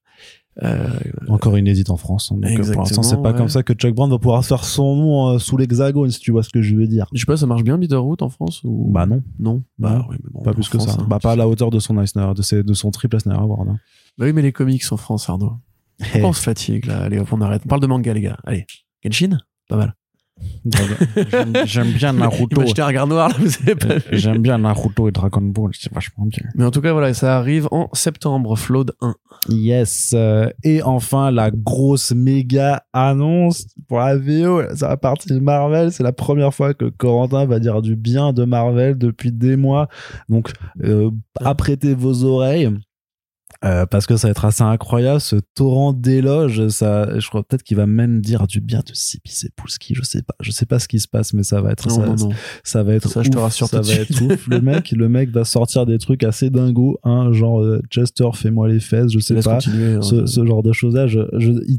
Euh, Encore inédite en France. hein. Donc, euh, pour l'instant, c'est pas ouais. comme ça que Chuck Brown va pouvoir faire son nom euh, sous l'hexagone, si tu vois ce que je veux dire. je sais pas, ça marche bien Peter Root en France ou... Bah non, Non, bah oui, mais bon, pas plus que ça. hein. Bah pas à la hauteur de son Eisner, de, ses- de son triple Eisner Award. hein. Bah oui, mais les comics en France, Arnaud. Hey. On se fatigue là. Allez, hop, on arrête. On parle de manga, les gars. Allez, Genshin, pas mal. J'aime- bien Naruto. acheté un regard noir là, vous avez pas Euh. J'aime bien Naruto et Dragon Ball, c'est vachement bien. Mais en tout cas, voilà, ça arrive en septembre, Flood 1. Yes. euh, et enfin, la grosse méga annonce pour la VO. Ça va partir de Marvel. C'est la première fois que Corentin va dire du bien de Marvel depuis des mois. Donc, euh, apprêtez vos oreilles. Euh, parce que ça va être assez incroyable ce torrent d'éloges ça je crois peut-être qu'il va même dire du bien de Sipi Sepulski je sais pas je sais pas ce qui se passe mais ça va être Non, ça, non, non. ça va être Ça, je te ouf, rassure ça va être ouf le mec le mec va sortir des trucs assez dingos hein, genre euh, Chester fais-moi les fesses je sais Laisse pas continuer. hein. ce, ce genre de choses là je,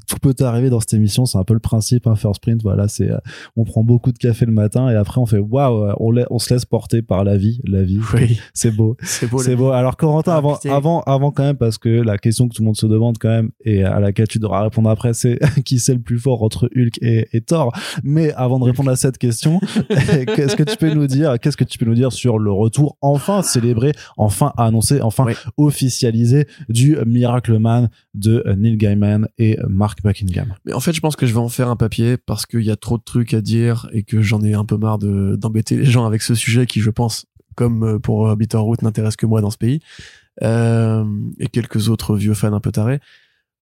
tout peut arriver dans cette émission c'est un peu le principe hein, first print voilà c'est euh, on prend beaucoup de café le matin et après on fait waouh on, on se laisse porter par la vie la vie Oui, c'est beau c'est beau. c'est beau. Alors Corentin, Ah, avant, avant, avant quand même, parce que la question que tout le monde se demande quand même et à laquelle tu devras répondre après, c'est qui c'est le plus fort entre Hulk et, et Thor. Mais avant de répondre à cette question, qu'est-ce que tu peux nous dire Qu'est-ce que tu peux nous dire sur le retour enfin célébré, enfin annoncé, enfin Oui. officialisé du Miracle Man de Neil Gaiman et Mark Buckingham? Mais en fait, je pense que je vais en faire un papier parce qu'il y a trop de trucs à dire et que j'en ai un peu marre de- d'embêter les gens avec ce sujet qui, je pense, comme euh, pour euh, Bitterroot, n'intéresse que moi dans ce pays. Euh, et quelques autres vieux fans un peu tarés.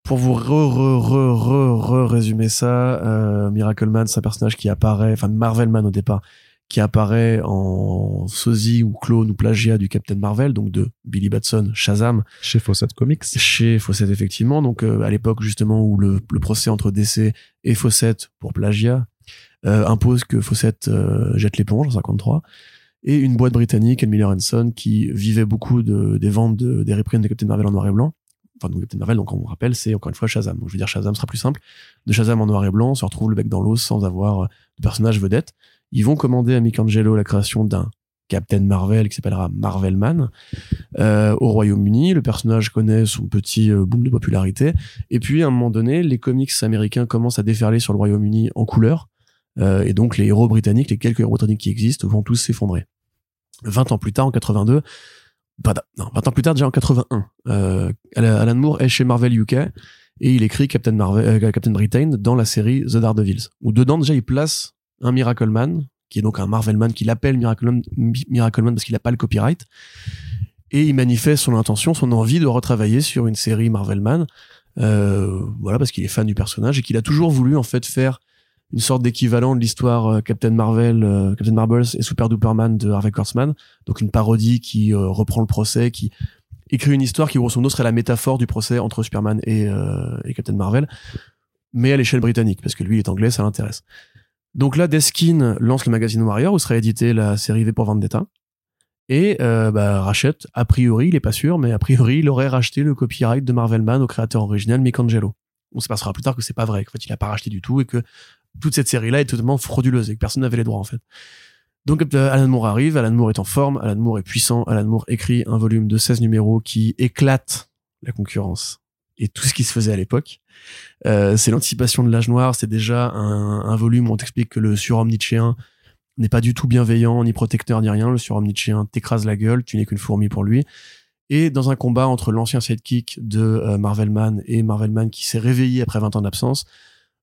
Pour vous re, re, re, re, re résumer ça, euh, Miracle Man, c'est un personnage qui apparaît, enfin Marvel Man au départ, qui apparaît en sosie ou clone ou plagiat du Captain Marvel, donc de Billy Batson, Shazam, chez Fawcett Comics. chez Fawcett effectivement donc euh, à l'époque justement où le, le procès entre DC et Fawcett pour plagiat euh, impose que Fawcett euh, jette l'éponge en 53 et une boîte britannique Miller Son qui vivait beaucoup de, des ventes de, des reprints de Captain Marvel en noir et blanc enfin donc Captain Marvel donc on vous rappelle c'est encore une fois Shazam je veux dire Shazam sera plus simple de Shazam en noir et blanc on se retrouve le bec dans l'os sans avoir de personnage vedette ils vont commander à Michelangelo la création d'un Captain Marvel qui s'appellera Marvel Man euh, au Royaume-Uni. Le personnage connaît son petit euh, boom de popularité. Et puis, à un moment donné, les comics américains commencent à déferler sur le Royaume-Uni en couleur. Euh, et donc, les héros britanniques, les quelques héros britanniques qui existent, vont tous s'effondrer. 20 ans plus tard, en 82, pardon, non, 20 ans plus tard, déjà en 81, euh, Alan Moore est chez Marvel UK et il écrit Captain, Marvel, euh, Captain Britain dans la série The Daredevils. Où dedans, déjà, il place un Miracle Man, qui est donc un Marvel Man, qu'il appelle Miracle Man, Miracle Man parce qu'il n'a pas le copyright et il manifeste son intention, son envie de retravailler sur une série Marvel Man, euh, voilà parce qu'il est fan du personnage et qu'il a toujours voulu en fait faire une sorte d'équivalent de l'histoire euh, Captain Marvel, euh, Captain Marvels et Super Duperman de Harvey Kurtzman, donc une parodie qui euh, reprend le procès, qui écrit une histoire qui grosso modo serait la métaphore du procès entre Superman et, Captain Marvel, mais à l'échelle britannique parce que lui est anglais, ça l'intéresse. Donc là, Deskin lance le magazine Warrior où sera éditée la série V pour Vendetta et euh, bah, rachète, a priori, il est pas sûr, mais a priori, il aurait racheté le copyright de Marvel Man au créateur original Michelangelo. On se passera plus tard que c'est pas vrai, qu'en fait, il a pas racheté du tout et que toute cette série-là est totalement frauduleuse et que personne n'avait les droits, en fait. Donc, euh, Alan Moore arrive, Alan Moore est en forme, Alan Moore est puissant, Alan Moore écrit un volume de 16 numéros qui éclate la concurrence et tout ce qui se faisait à l'époque. Euh, c'est l'anticipation de l'âge noir, c'est déjà un, volume où on t'explique que le surhomme nietzschéen n'est pas du tout bienveillant, ni protecteur, ni rien. Le surhomme nietzschéen t'écrase la gueule, tu n'es qu'une fourmi pour lui. Et dans un combat entre l'ancien sidekick de euh, Marvelman et Marvelman qui s'est réveillé après 20 ans d'absence,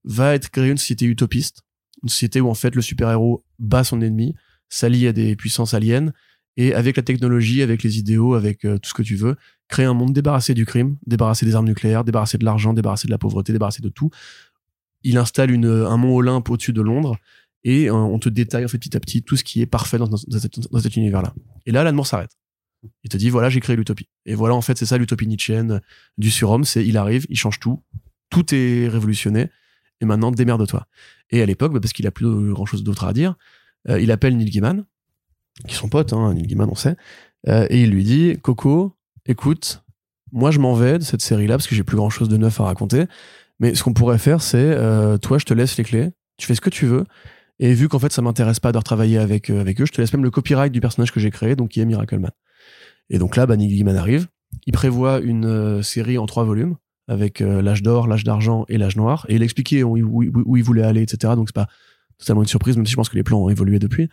va être créée une société utopiste, une société où en fait le super-héros bat son ennemi, s'allie à des puissances aliens, et avec la technologie, avec les idéaux, avec euh, tout ce que tu veux, créer un monde débarrassé du crime, débarrassé des armes nucléaires, débarrassé de l'argent, débarrassé de la pauvreté, débarrassé de tout. Il installe une, un mont Olympe au-dessus de Londres et euh, on te détaille en fait petit à petit tout ce qui est parfait dans, cet, univers-là. Et là, l'amour s'arrête. Il te dit voilà, j'ai créé l'utopie. Et voilà, en fait, c'est ça l'utopie nietzschéenne du surhomme, c'est il arrive, il change tout, tout est révolutionné, et maintenant démerde-toi. Et à l'époque, bah, parce qu'il a plus grand chose d'autre à dire, euh, il appelle Neil Gaiman, qui est son pote, hein, Neil Gaiman, on sait, euh, et il lui dit Coco, écoute, moi je m'en vais de cette série-là parce que j'ai plus grand chose de neuf à raconter, mais ce qu'on pourrait faire, c'est euh, toi, je te laisse les clés, tu fais ce que tu veux. Et vu qu'en fait ça m'intéresse pas de retravailler avec, avec eux, je te laisse même le copyright du personnage que j'ai créé, donc qui est Miracle Man. Et donc là, bah, Neil arrive. Il prévoit une série en trois volumes avec euh, l'âge d'or, l'âge d'argent et l'âge noir. Et il expliquait où, il voulait aller, etc. Donc c'est pas totalement une surprise, même si je pense que les plans ont évolué depuis.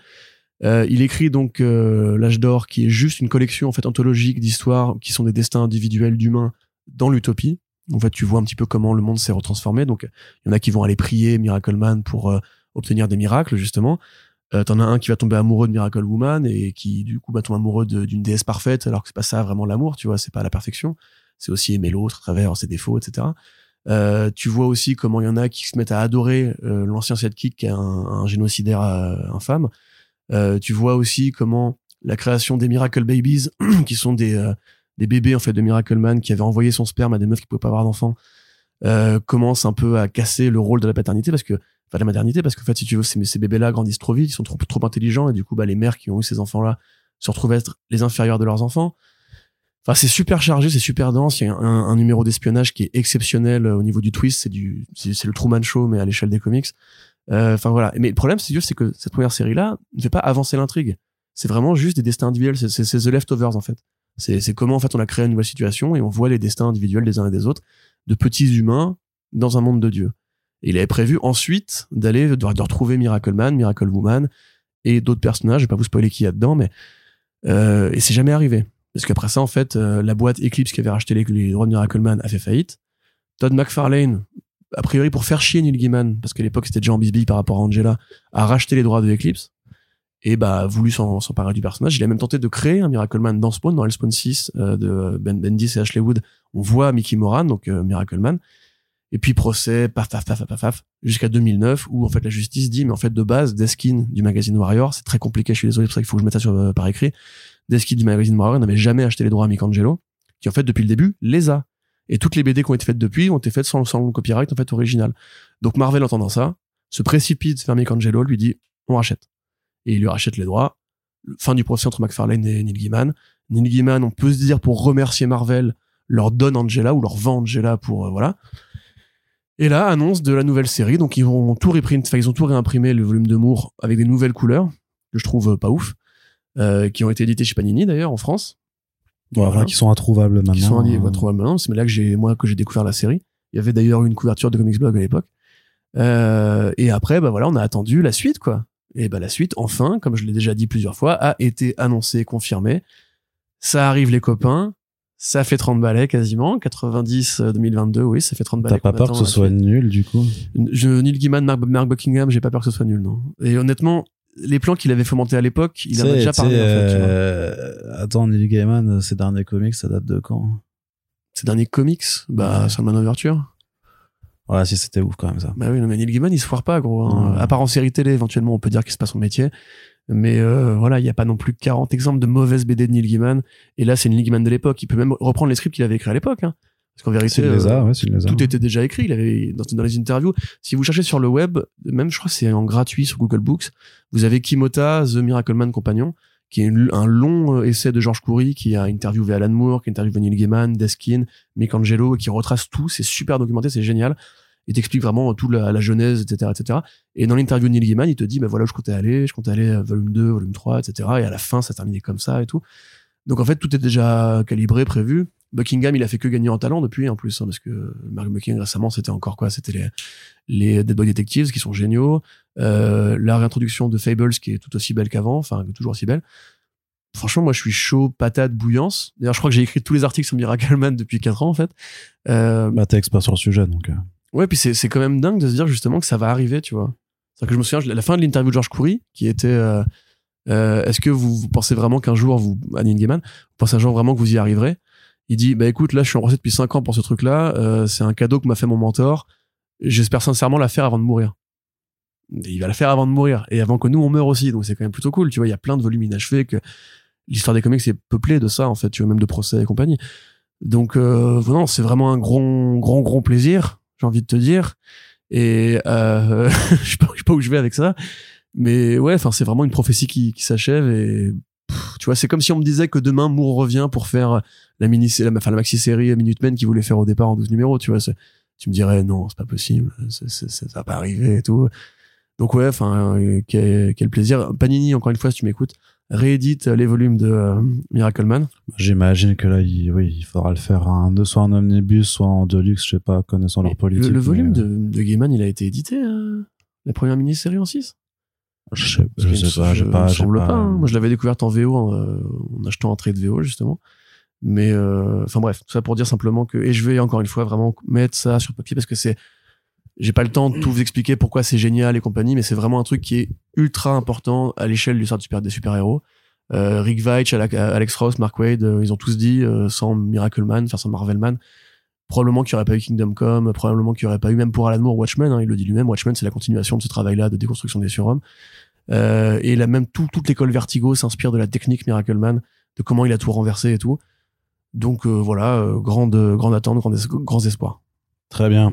Euh, il écrit donc euh, l'âge d'or, qui est juste une collection en fait anthologique d'histoires qui sont des destins individuels d'humains dans l'utopie. En fait, tu vois un petit peu comment le monde s'est retransformé. Donc, il y en a qui vont aller prier Miracle Man pour obtenir des miracles, justement. T'en as un qui va tomber amoureux de Miracle Woman et qui du coup va tomber amoureux d'une déesse parfaite alors que c'est pas ça vraiment l'amour, tu vois, c'est pas la perfection. C'est aussi aimer l'autre à travers ses défauts, etc. Euh, tu vois aussi comment il y en a qui se mettent à adorer euh, l'ancien sidekick qui est un, un génocidaire euh, infâme. Euh, tu vois aussi comment la création des Miracle Babies, qui sont des, euh, des bébés en fait de Miracle Man qui avaient envoyé son sperme à des meufs qui pouvaient pas avoir d'enfants, commence un peu à casser le rôle de la paternité parce que enfin la maternité parce qu'en fait si tu veux ces, bébés là grandissent trop vite ils sont trop trop intelligents et du coup bah les mères qui ont eu ces enfants là se retrouvent être les inférieurs de leurs enfants c'est super chargé c'est super dense. Il y a un, numéro d'espionnage qui est exceptionnel au niveau du twist. C'est du c'est le Truman Show mais à l'échelle des comics. Enfin voilà. Mais le problème c'est c'est que cette première série là ne fait pas avancer l'intrigue. C'est vraiment juste des destins individuels. C'est the leftovers en fait. C'est comment en fait on a créé une nouvelle situation et on voit les destins individuels des uns et des autres de petits humains dans un monde de dieu et il avait prévu ensuite d'aller de, de retrouver Miracle Man, Miracle Woman et d'autres personnages. Je vais pas vous spoiler qui y a dedans, mais euh, et c'est jamais arrivé. Parce qu'après ça, en fait, euh, la boîte Eclipse qui avait racheté les, les droits de Miracle Man a fait faillite. Todd McFarlane, a priori pour faire chier Neil Gaiman, parce qu'à l'époque c'était déjà en bisbille par rapport à Angela, a racheté les droits de Eclipse et bah a voulu s'emparer du personnage. Il a même tenté de créer un Miracle Man dans Spawn, dans El Spawn 6 euh, de Ben Bendis et Ashley Wood. On voit Mickey Moran, donc euh, Miracle Man. Et puis procès, paf, paf, paf, paf, paf, jusqu'à 2009, où en fait la justice dit, mais en fait de base, Deskin du magazine Warrior, c'est très compliqué, je suis désolé, c'est pour ça qu'il faut que je mette ça euh, par écrit. Deskin du magazine Warrior n'avait jamais acheté les droits à Michelangelo, qui en fait depuis le début les a. Et toutes les BD qui ont été faites depuis ont été faites sans, le copyright en fait original. Donc Marvel entendant ça, se précipite vers Michelangelo, lui dit, on rachète. Et il lui rachète les droits. Fin du procès entre McFarlane et Neil Gaiman. Neil Gaiman, on peut se dire pour remercier Marvel, leur donne Angela ou leur vend Angela pour euh, voilà. Et là, annonce de la nouvelle série. Donc, ils ont tout reprint, enfin, ils ont tout réimprimé le volume de Moore avec des nouvelles couleurs, que je trouve pas ouf, euh, qui ont été éditées chez Panini d'ailleurs, en France. Voilà, Voilà. qui sont introuvables maintenant. Qui sont introuvables maintenant. C'est là que j'ai, moi, que j'ai découvert la série. Il y avait d'ailleurs une couverture de Comics Blog à l'époque. Euh, et après, bah voilà, on a attendu la suite, quoi. Et bah, la suite, enfin, comme je l'ai déjà dit plusieurs fois, a été annoncée, confirmée. Ça arrive, les copains. Ça fait 30 balais quasiment. 90 euh, 2022, oui, ça fait 30 balais. T'as pas peur que ce soit nul, du coup? Je, Neil Gaiman, Mark, Mark Buckingham, j'ai pas peur que ce soit nul, non. Et honnêtement, les plans qu'il avait fomentés à l'époque, il en a déjà parlé, en fait, tu vois. euh, Attends, Neil Gaiman, euh, ses derniers comics, ça date de quand Ces derniers comics, bah, Ouais. Sandman Overture. Voilà, si c'était ouf quand même ça. Bah oui, non, mais Neil Gaiman, il se foire pas, gros. hein. Ouais. À part en série télé, éventuellement, on peut dire que c'est pas son métier. Mais euh, voilà, il y a pas non plus 40 exemples de mauvaises BD de Neil Gaiman. Et là, c'est Neil Gaiman de l'époque. Il peut même reprendre les scripts qu'il avait écrits à l'époque. Hein. Parce qu'en vérité, euh, ouais, tout était déjà écrit. Il avait dans, dans les interviews. Si vous cherchez sur le web, même je crois que c'est en gratuit sur Google Books, vous avez Kimota, The Miracle Man Compagnon, qui est une- un long euh, essai de George Coury qui a interviewé Alan Moore, qui a interviewé Neil Gaiman, Deskin, Michelangelo, et qui retrace tout. C'est super documenté, c'est génial. Il t'explique vraiment tout la, la genèse, etc., etc. Et dans l'interview de Neil Gaiman, il te dit, bah voilà je comptais aller, je comptais aller à volume 2, volume 3, etc. Et à la fin, ça terminait comme ça et tout. Donc en fait, tout est déjà calibré, prévu. Buckingham, il a fait que gagner en talent depuis, en plus, hein, parce que Mark Buckingham récemment, c'était encore quoi? C'était les, les Dead Boy Detectives qui sont géniaux, euh, la réintroduction de Fables qui est tout aussi belle qu'avant, enfin toujours aussi belle. franchement, moi, je suis chaud, patate, bouillance. D'ailleurs, je crois que j'ai écrit tous les articles sur Miracleman depuis 4 ans, en fait. Euh, Bah, t'es expert sur le sujet, donc. euh. Ouais, puis c'est, c'est quand même dingue de se dire justement que ça va arriver, tu vois. C'est que je me souviens, à la fin de l'interview de Georges Coury, qui était euh, euh, Est-ce que vous, vous pensez vraiment qu'un jour, vous, Neil Gaiman, vous pensez un jour vraiment que vous y arriverez? Il dit Bah écoute, là, je suis en recette depuis 5 ans pour ce truc-là, euh, c'est un cadeau que m'a fait mon mentor, j'espère sincèrement la faire avant de mourir. Il va la faire avant de mourir, et avant que nous, on meure aussi, donc c'est quand même plutôt cool, tu vois. Il y a plein de volumes inachevés, que l'histoire des comics est peuplée de ça, en fait, tu vois, même de procès et compagnie. Donc, euh, non, c'est vraiment un grand, grand, grand plaisir, j'ai envie de te dire. Et euh, je sais pas où je vais avec ça, mais ouais, enfin c'est vraiment une prophétie qui, qui s'achève et pff, tu vois, c'est comme si on me disait que demain Moore revient pour faire la mini, la, enfin la maxi série Minutemen qu'il voulait faire au départ en 12 numéros, tu vois. Tu me dirais non, c'est pas possible, c'est- c'est- ça va pas arriver et tout. Donc ouais, enfin euh, quel, quel plaisir. Panini, encore une fois, si tu m'écoutes, réédite les volumes de euh, Miracleman. J'imagine que là, il, oui, il faudra le faire un, soit en omnibus, soit en deluxe, je sais pas, connaissant leur Le, politique. le volume mais, de, de Gaiman, il a été édité, euh, la première mini-série en 6 Je sais, je sais pas, Je- pas. me j'ai semble pas- pas. hein. Moi, je l'avais découverte en VO en, euh, en achetant un trait de VO justement. Mais euh, enfin bref, tout ça pour dire simplement que et je vais encore une fois vraiment mettre ça sur papier parce que c'est j'ai pas le temps de tout vous expliquer pourquoi c'est génial et compagnie, mais c'est vraiment un truc qui est ultra important à l'échelle du sort super, des super héros. Euh, Rick Veitch, Alex Ross, Mark Wade, euh, ils ont tous dit euh, sans Miracleman, enfin sans Marvelman, probablement qu'il n'y aurait pas eu Kingdom Come, probablement qu'il n'y aurait pas eu même pour Alan Moore Watchmen, hein, il le dit lui-même, Watchmen c'est la continuation de ce travail-là de déconstruction des surhommes. Euh, et là même tout, toute l'école Vertigo s'inspire de la technique Miracleman, de comment il a tout renversé et tout. Donc euh, voilà, euh, grande, grande attente, grand es- grands espoirs. Très bien.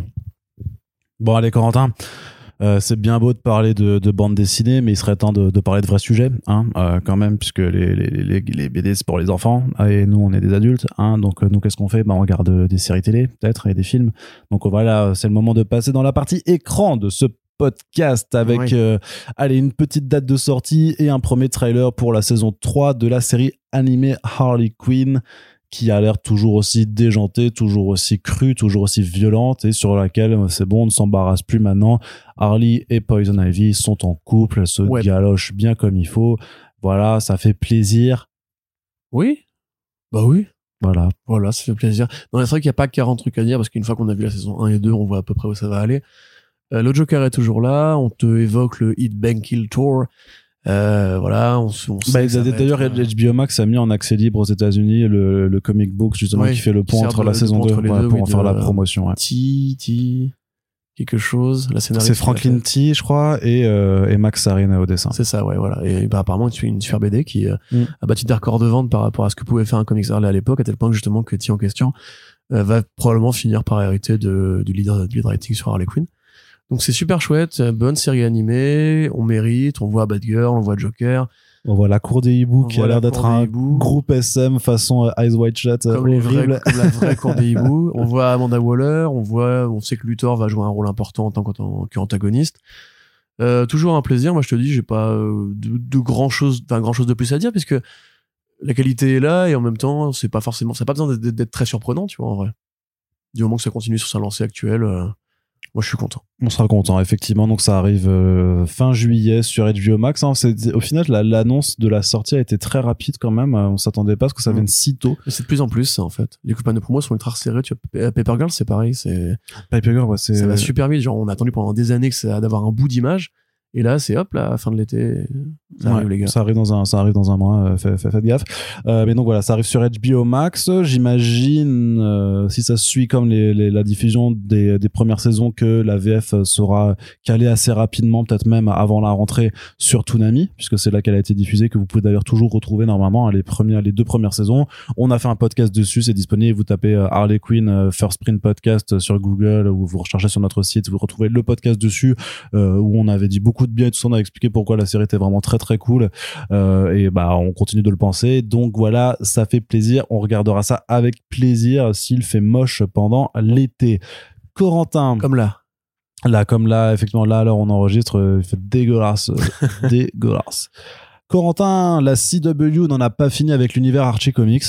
Bon, allez, Corentin. Euh, c'est bien beau de parler de, de bande dessinée, mais il serait temps de, de parler de vrais sujets, hein, euh, quand même, puisque les, les, les, les BD c'est pour les enfants et nous on est des adultes, hein, donc euh, nous qu'est-ce qu'on fait? Bah, On regarde des séries télé, peut-être, et des films. Donc voilà, c'est le moment de passer dans la partie écran de ce podcast avec Oui. euh, allez une petite date de sortie et un premier trailer pour la saison 3 de la série animée Harley Quinn qui a l'air toujours aussi déjantée, toujours aussi crue, toujours aussi violente et sur laquelle euh, c'est bon, on ne s'embarrasse plus maintenant. Harley et Poison Ivy sont en couple, elles se Ouais. galochent bien comme il faut. Voilà, ça fait plaisir. Oui Bah oui. Voilà. Voilà, ça fait plaisir. Non, c'est vrai qu'il n'y a pas 40 trucs à dire parce qu'une fois qu'on a vu la saison 1 et 2, on voit à peu près où ça va aller. Euh, le Joker est toujours là. On te évoque le Hit Bang Kill Tour. Euh, voilà, on, on Bah, D'ailleurs, être, euh, HBO Max a mis en accès libre aux États-Unis le, le comic book justement Ouais, qui fait le pont entre la saison pont 2 entre les ouais, pour oui, en faire la promotion. ouais. T, T, quelque chose. La scénariste C'est Franklin. T, je crois, et, euh, et Max Arena au dessin. C'est ça, ouais, voilà. Et bah, apparemment, tu une super BD qui euh, Mm. a battu des records de vente par rapport à ce que pouvait faire un comics Harley à l'époque, à tel point que justement que T en question euh, va probablement finir par hériter de, du leader du lead writing sur Harley Quinn. Donc c'est super chouette, bonne série animée, on mérite, on voit Batgirl, on voit Joker, On voit la cour des hiboux on qui a la l'air d'être un groupe SM façon euh, Eyes Wide Shut euh, comme, les vrais, comme la vraie cour des hiboux. On voit Amanda Waller, on voit, on sait que Luthor va jouer un rôle important en tant qu'antagoniste. Euh, toujours un plaisir. Moi, je te dis, j'ai pas de, de grand chose, enfin grand chose de plus à dire puisque la qualité est là et en même temps, c'est pas forcément, ça n'a pas besoin d'être- d'être très surprenant, tu vois, en vrai. Du moment que ça continue sur sa lancée actuelle, euh, moi, je suis content. On sera content, effectivement. Donc ça arrive euh, fin juillet sur HBO Max. hein. C'est- Au final, la- l'annonce de la sortie a été très rapide quand même. Euh, On s'attendait pas à ce que ça Mm. vienne si tôt. C'est de plus en plus, ça, en fait. Les campagnes de promo sont ultra resserrées. Tu vois, Paper Girl, c'est pareil. C'est, Piper Girl, ouais, c'est ça va super vite. Genre, on a attendu pendant des années que ça d'avoir un bout d'image. Et là, c'est hop, là, fin de l'été. Ça arrive, Ouais, les gars. Ça arrive dans un, ça arrive dans un mois. euh, fait- fait- faites gaffe. Euh, mais donc voilà, ça arrive sur HBO Max. J'imagine, euh, si ça suit comme les, les- la diffusion des, des premières saisons, que la VF sera calée assez rapidement, peut-être même avant la rentrée sur Toonami, puisque c'est là qu'elle a été diffusée, que vous pouvez d'ailleurs toujours retrouver normalement hein, les premières, les deux premières saisons. On a fait un podcast dessus, c'est disponible. Vous tapez Harley Quinn First Print Podcast sur Google ou vous recherchez sur notre site, vous retrouvez le podcast dessus où on avait dit beaucoup de bien et tout ça, on a expliqué pourquoi la série était vraiment très très cool Euh, et bah on continue de le penser. Donc voilà, ça fait plaisir, on regardera ça avec plaisir s'il fait moche pendant l'été. Corentin, Comme là. là comme là, effectivement là alors on enregistre, euh, il fait dégueulasse, euh, dégueulasse. Corentin, la CW n'en a pas fini avec l'univers Archie Comics.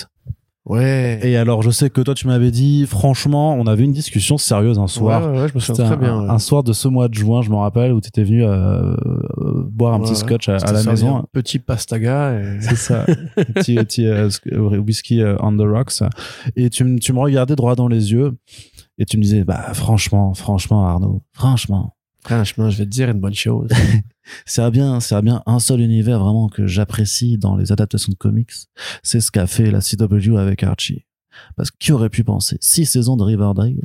Ouais. Et alors, je sais que toi, tu m'avais dit, franchement, on avait une discussion sérieuse un soir. Ouais, ouais, je me souviens très un, bien. ouais. un soir de ce mois de juin, je me rappelle, où tu étais venu euh, euh, boire un petit scotch à, la maison. un Petit pastaga. Et... C'est ça. Un petit, petit euh, euh, whisky euh, on the rocks. Et tu, me- tu me regardais droit dans les yeux et tu me disais, bah, franchement, franchement, Arnaud, franchement, Franchement, je vais te dire une bonne chose. c'est bien, c'est bien un seul univers vraiment que j'apprécie dans les adaptations de comics. C'est ce qu'a fait la CW avec Archie. Parce que qui aurait pu penser? Six saisons de Riverdale,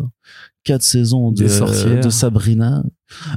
quatre saisons de, Sabrina,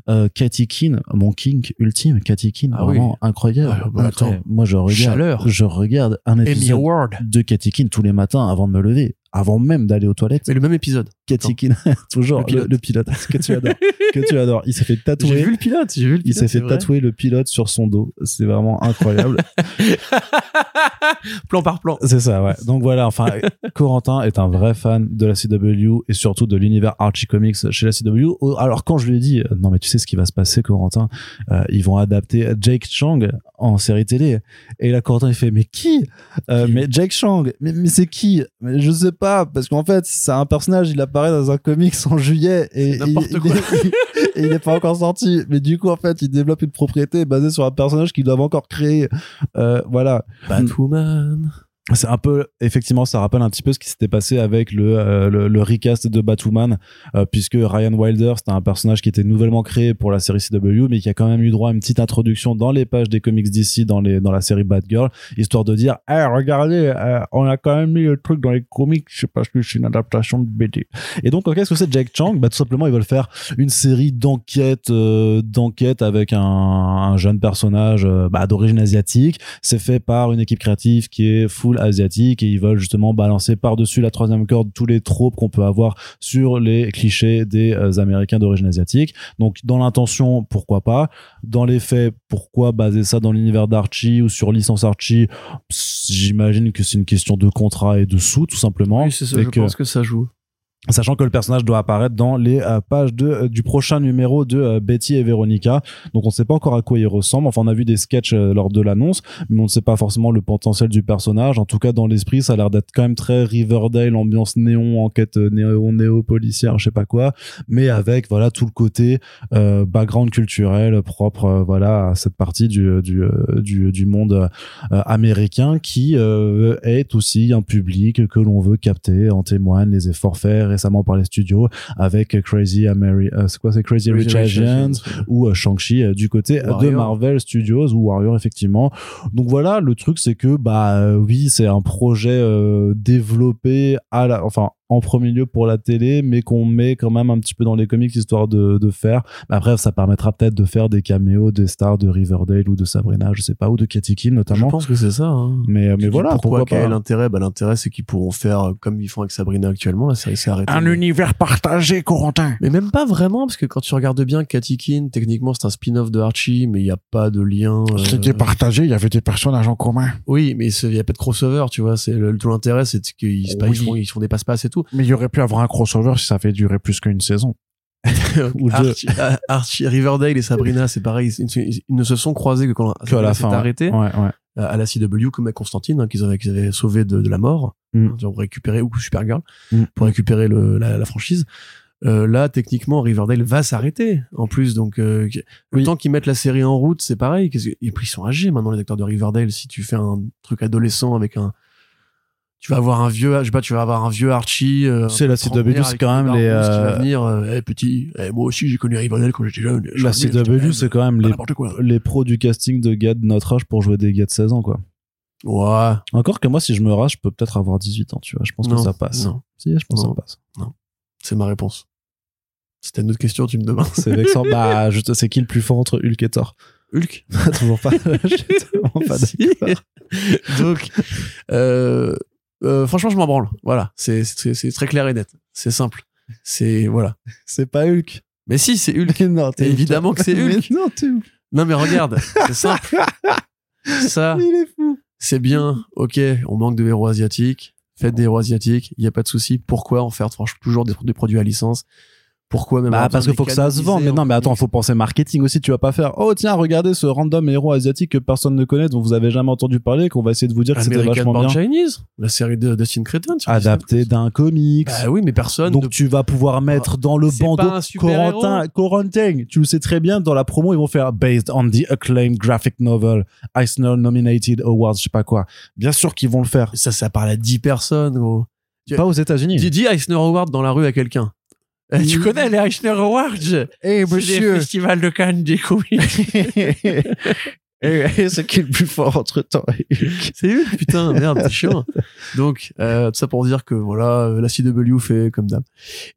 euh, Katy Keene, mon king ultime, Katy Keene, Ah oui. vraiment incroyable. Ah, bah, attends. moi je regarde, Chaleur. je regarde un épisode de Katy Keene tous les matins avant de me lever, avant même d'aller aux toilettes. Mais le même épisode. Keene, toujours Le pilote. pilote, le, pilote que tu adores, que tu adores. Il s'est fait J'ai tatouer. vu le pilote. J'ai vu le pilote. Il s'est fait vrai. tatouer le pilote sur son dos. C'est vraiment incroyable. plan par plan. C'est ça, ouais. Donc voilà, enfin, Corentin est un vrai fan de la CW et surtout de l'univers Archie Comics chez la CW. Oh, Alors quand je lui ai dit, euh, non mais tu sais ce qui va se passer, Corentin, euh, ils vont adapter Jake Chang en série télé. Et là, Corentin, il fait, mais qui, Euh, Qui? Mais Jake Chang, mais, mais c'est qui? Mais je sais pas, parce qu'en fait, c'est un personnage, il apparaît dans un comics en juillet et, C'est n'importe il- quoi. il- et il n'est pas encore sorti. Mais du coup, en fait, il développe une propriété basée sur un personnage qu'ils doivent encore créer. Euh, voilà. Batwoman. C'est un peu, effectivement, ça rappelle un petit peu ce qui s'était passé avec le, euh, le, le recast de Batwoman, euh, puisque Ryan Wilder, c'était un personnage qui était nouvellement créé pour la série CW, mais qui a quand même eu droit à une petite introduction dans les pages des comics d'ici, dans les, dans la série Batgirl, histoire de dire, eh, regardez, euh, on a quand même mis le truc dans les comics, je sais pas, que c'est une adaptation de BD. Et donc, qu'est-ce que c'est Jack Chang? Bah, tout simplement, ils veulent faire une série d'enquêtes, d'enquêtes avec un, un jeune personnage, bah, d'origine asiatique. C'est fait par une équipe créative qui est full asiatique et ils veulent justement balancer par-dessus la troisième corde tous les tropes qu'on peut avoir sur les clichés des euh, américains d'origine asiatique. Donc, dans l'intention, pourquoi pas. Dans les faits, pourquoi baser ça dans l'univers d'Archie ou sur licence Archie? J'imagine que c'est une question de contrat et de sous, tout simplement. Oui, c'est ça. Je que- pense que ça joue. Sachant que le personnage doit apparaître dans les euh, pages de, euh, du prochain numéro de euh, Betty et Veronica. Donc on ne sait pas encore à quoi il ressemble. Enfin, on a vu des sketchs lors de l'annonce, mais on ne sait pas forcément le potentiel du personnage. En tout cas, dans l'esprit, ça a l'air d'être quand même très Riverdale, ambiance néon, enquête néo, néo policière, je sais pas quoi, mais avec voilà tout le côté background culturel propre voilà à cette partie du du du, monde américain qui est aussi un public que l'on veut capter. En témoignent les efforts faits récemment par les studios avec Crazy Ameri euh, c'est quoi c'est Crazy, Rich Asians ou euh, Shang-Chi euh, du côté de. Marvel Studios ou Warrior effectivement. Donc voilà, le truc c'est que bah oui, c'est un projet développé à la enfin en premier lieu pour la télé mais qu'on met quand même un petit peu dans les comics histoire de, de faire mais après ça permettra peut-être de faire des caméos des stars de Riverdale ou de Sabrina je sais pas ou de Katy Keene Je notamment pense que c'est ça. hein. mais mais Tu dis voilà pourquoi, pourquoi, pas l'intérêt? Bah, L'intérêt, c'est qu'ils pourront faire euh, comme ils font avec Sabrina actuellement. La série s'est arrêtée. Un mais... univers partagé, Corentin. mais même pas vraiment, parce que quand tu regardes bien Katy techniquement, c'est un spin-off de Archie, mais il n'y a pas de lien. euh, C'était partagé, il y avait des personnages en commun. Oui, mais il n'y a pas de crossover, tu vois. C'est le, tout l'intérêt, c'est qu'ils se- Oui. ils, font, ils font des passe-passe et tout. Mais il y aurait pu avoir un crossover si ça avait duré plus qu'une saison. Ou deux. Archie, ah, Archie- Riverdale et Sabrina, c'est pareil. Ils, ne se sont croisés que quand que à Sabrina la fin ouais ouais à à la CW, comme avec Constantine, hein, qu'ils avaient, qu'ils avaient sauvé de, de la mort. Mm. Hein, pour récupérer, ou Supergirl, Mm. pour récupérer le, la, la franchise. Euh, là, techniquement, Riverdale va s'arrêter. En plus, donc, euh, le Oui. temps qu'ils mettent la série en route, c'est pareil. Et puis, ils sont âgés maintenant, les acteurs de Riverdale. Si tu fais un truc adolescent avec un, tu vas avoir un vieux, je sais pas, tu vas avoir un vieux Archie. euh, C'est la CW, quand même les, barbouze qui va euh, venir, euh, Eh, petit, eh, moi aussi, j'ai connu Riverdale quand j'étais jeune. Je la CW c'est quand même les quoi. les pros du casting de gars de notre âge pour jouer des gars de 16 ans quoi Ouais. encore que moi si je me rase je peux peut-être avoir 18 ans tu vois je pense Non, que ça passe non. si je pense Non. que ça passe C'est ma réponse. T'as une autre question, tu me demandes. c'est vexant bah je c'est qui le plus fort entre Hulk et Thor? Hulk. toujours pas je suis pas Si. Donc, euh, euh, franchement, je m'en branle. Voilà, c'est très clair et net. C'est simple. C'est voilà. c'est pas Hulk Mais si, c'est Hulk. non Évidemment que c'est Mais Hulk. non mais regarde, c'est simple. Ça, il est fou c'est bien. Ok, on manque de héros asiatiques. Faites des héros asiatiques. Il y a pas de souci. Pourquoi en faire franchement toujours des, des produits à licence? Pourquoi même Bah, parce qu'il faut que ça se vende. Mais non, mais attends, faut penser marketing aussi. Tu vas pas faire, oh, tiens, regardez ce random héros asiatique que personne ne connaît, dont vous avez jamais entendu parler, qu'on va essayer de vous dire que c'était vachement Born bien. Chinese, la série de Dustin Cretton. sur Adapté d'un comics. Bah oui, mais personne. Donc ne- tu vas pouvoir mettre dans le c'est bandeau pas un super-héros. Corentin, Corentin, tu le sais très bien, dans la promo, ils vont faire based on the acclaimed graphic novel, Eisner nominated awards, je sais pas quoi. Bien sûr qu'ils vont le faire. Ça, ça parle à 10 personnes, gros. Pas aux États-unis. Dis, dis Eisner Award dans la rue à quelqu'un. Eh, tu connais les Eisner Awards? Eh, C'est les festivals de Cannes des comics. Eh, c'est qui le plus fort entre temps C'est eux, putain, merde, c'est chiant. Donc, euh, tout ça pour dire que voilà, euh, la CW fait comme d'hab.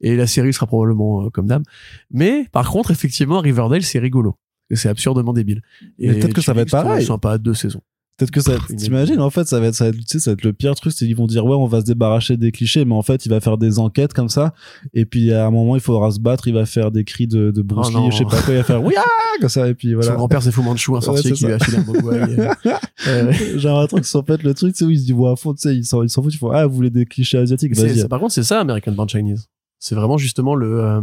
Et la série sera probablement euh, comme d'hab. Mais, par contre, effectivement, Riverdale, c'est rigolo. C'est absurdement débile. Et peut-être que ça va être Twin Peaks, pareil. C'est sympa, deux saisons. Peut-être que ça, t'imagines, en fait, ça va être, ça va être, tu sais, ça va être le pire truc, c'est qu'ils vont dire, ouais, on va se débarrasser des clichés, mais en fait, il va faire des enquêtes comme ça, et puis à un moment, il faudra se battre, il va faire des cris de, de Bruce Oh Lee, non. je sais pas quoi, il va faire, oui, comme ça, et puis Son voilà. grand-père, c'est Fu Manchu, un sorcier c'est qui ça. lui a filé un mogwai. euh, J'ai l'impression que c'est en fait le truc, tu sais, où ils se disent, ouais, à fond, tu sais, ils s'en, ils s'en foutent, ils font, ah, vous voulez des clichés asiatiques, c'est- vas-y. c'est- par contre, c'est ça, American Born Chinese. C'est vraiment justement le, euh,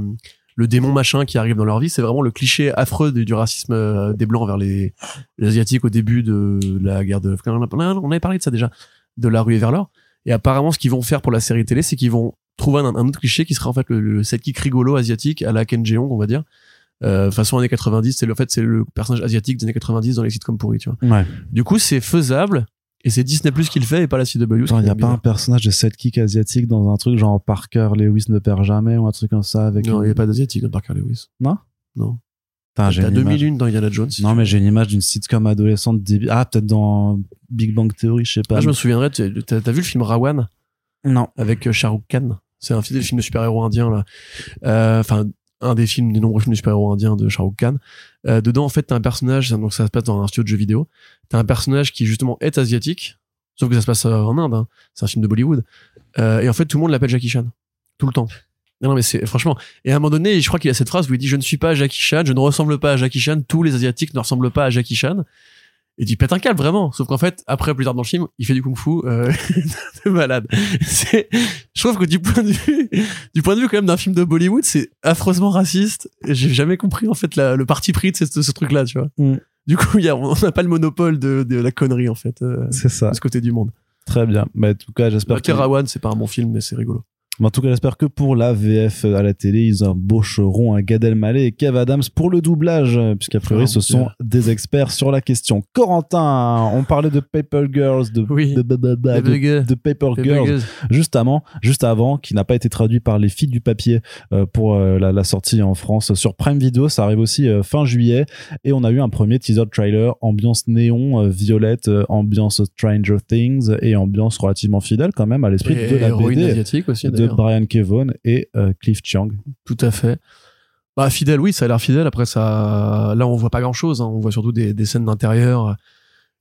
le démon machin qui arrive dans leur vie. C'est vraiment le cliché affreux du, du racisme euh, des blancs vers les, les asiatiques au début de la guerre de. On avait parlé de ça déjà, de la rue et vers l'or. Et apparemment, ce qu'ils vont faire pour la série télé, c'est qu'ils vont trouver un, un autre cliché qui sera en fait le, le sidekick rigolo asiatique à la Ken Jeong, on va dire. Euh, façon années 90, c'est le en fait c'est le personnage asiatique des années 90 dans les sitcoms pourris, tu vois. Ouais. Du coup, c'est faisable et c'est Disney Plus qui le fait et pas la CW. il y a pas bizarre. un personnage de sidekick asiatique dans un truc genre Parker Lewis ne perd jamais ou un truc comme ça avec Non, une- il n'y a pas d'asiatique dans Parker Lewis. Non? Non. T'as une image. 2001 dans Indiana Jones. si Non, mais j'ai une image d'une sitcom adolescente débile. Ah, peut-être dans Big Bang Theory, je sais pas. Ah, je me souviendrai, tu- t'as vu le film Rawan? Non. avec euh, Shah Rukh Khan C'est un film, de super-héros indiens, là. Euh, Enfin, un des films, des nombreux films de super-héros indiens de Shah Rukh Khan. Euh, dedans, en fait, t'as un personnage, donc ça se passe dans un studio de jeux vidéo. T'as un personnage qui, justement, est asiatique. Sauf que ça se passe euh, en Inde, hein. C'est un film de Bollywood. Euh, et en fait, tout le monde l'appelle Jackie Chan. Tout le temps. Non, non, mais c'est, franchement. Et à un moment donné, je crois qu'il a cette phrase où il dit, je ne suis pas Jackie Chan, je ne ressemble pas à Jackie Chan, tous les Asiatiques ne ressemblent pas à Jackie Chan. Et il pète un câble, vraiment. Sauf qu'en fait, après, plus tard dans le film, il fait du kung-fu, euh, de malade. C'est, je trouve que du point de vue, du point de vue quand même d'un film de Bollywood, c'est affreusement raciste. J'ai jamais compris, en fait, la- le parti pris de ce, ce truc-là, tu vois. Mm. Du coup, il y a, on n'a pas le monopole de, de la connerie, en fait, euh, C'est ça. de ce côté du monde. Très bien. Mais en tout cas, j'espère que. Rawan, c'est pas un bon film, mais c'est rigolo. En tout cas, j'espère que pour la VF à la télé, ils embaucheront un Gad Elmaleh et Kev Adams pour le doublage, puisqu'a priori, ce mon sont des experts sur la question. Corentin, on parlait de Paper Girls, de, Oui. de, de- de- de- Paper Girls, Girls. juste avant, juste avant, qui n'a pas été traduit par les filles du papier euh, pour euh, la, la sortie en France sur Prime Video. Ça arrive aussi euh, fin juillet, et on a eu un premier teaser trailer, ambiance néon, violette, ambiance Stranger Things et ambiance relativement fidèle quand même à l'esprit de la BD asiatique aussi, de Brian Kevon et euh, Cliff Chiang. Tout à fait. Bah, fidèle, oui, ça a l'air fidèle. Après, ça, là, on voit pas grand chose. On voit surtout des, des scènes d'intérieur.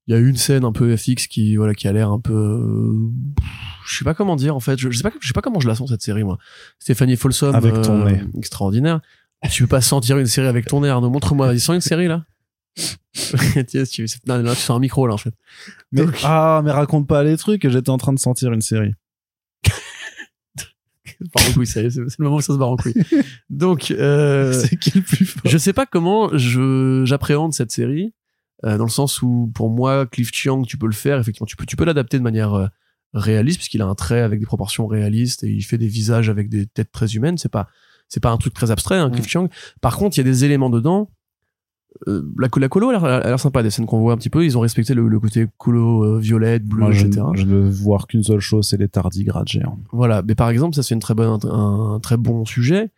Il y a une scène un peu FX qui, voilà, qui a l'air un peu, je sais pas comment dire, en fait. Je, je sais pas, je sais pas comment je la sens, cette série, moi. Stéphanie Folsom. Avec ton euh, nez. Extraordinaire. Tu peux pas sentir une série avec ton nez, Arnaud? Montre-moi. Vas-y, sens une série, là? Non, là, tu sens un micro, là, en fait. Mais, Donc- ah, mais raconte pas les trucs, j'étais en train de sentir une série. Part en couille, c'est le moment où ça se barre en couille. Donc, euh, plus je sais pas comment je j'appréhende cette série euh, dans le sens où pour moi Cliff Chiang tu peux le faire effectivement tu peux tu peux l'adapter de manière euh, réaliste puisqu'il a un trait avec des proportions réalistes et il fait des visages avec des têtes très humaines. C'est pas c'est pas un truc très abstrait hein, Cliff Chiang. Par contre il y a des éléments dedans la, la colo a l'air- a sympa des scènes qu'on voit un petit peu ils ont respecté le, le côté colo euh, violette bleu Moi, je, etc je ne veux voir qu'une seule chose, c'est les tardigrades géants. voilà, mais par exemple, ça c'est une très bonne, un, un très bon sujet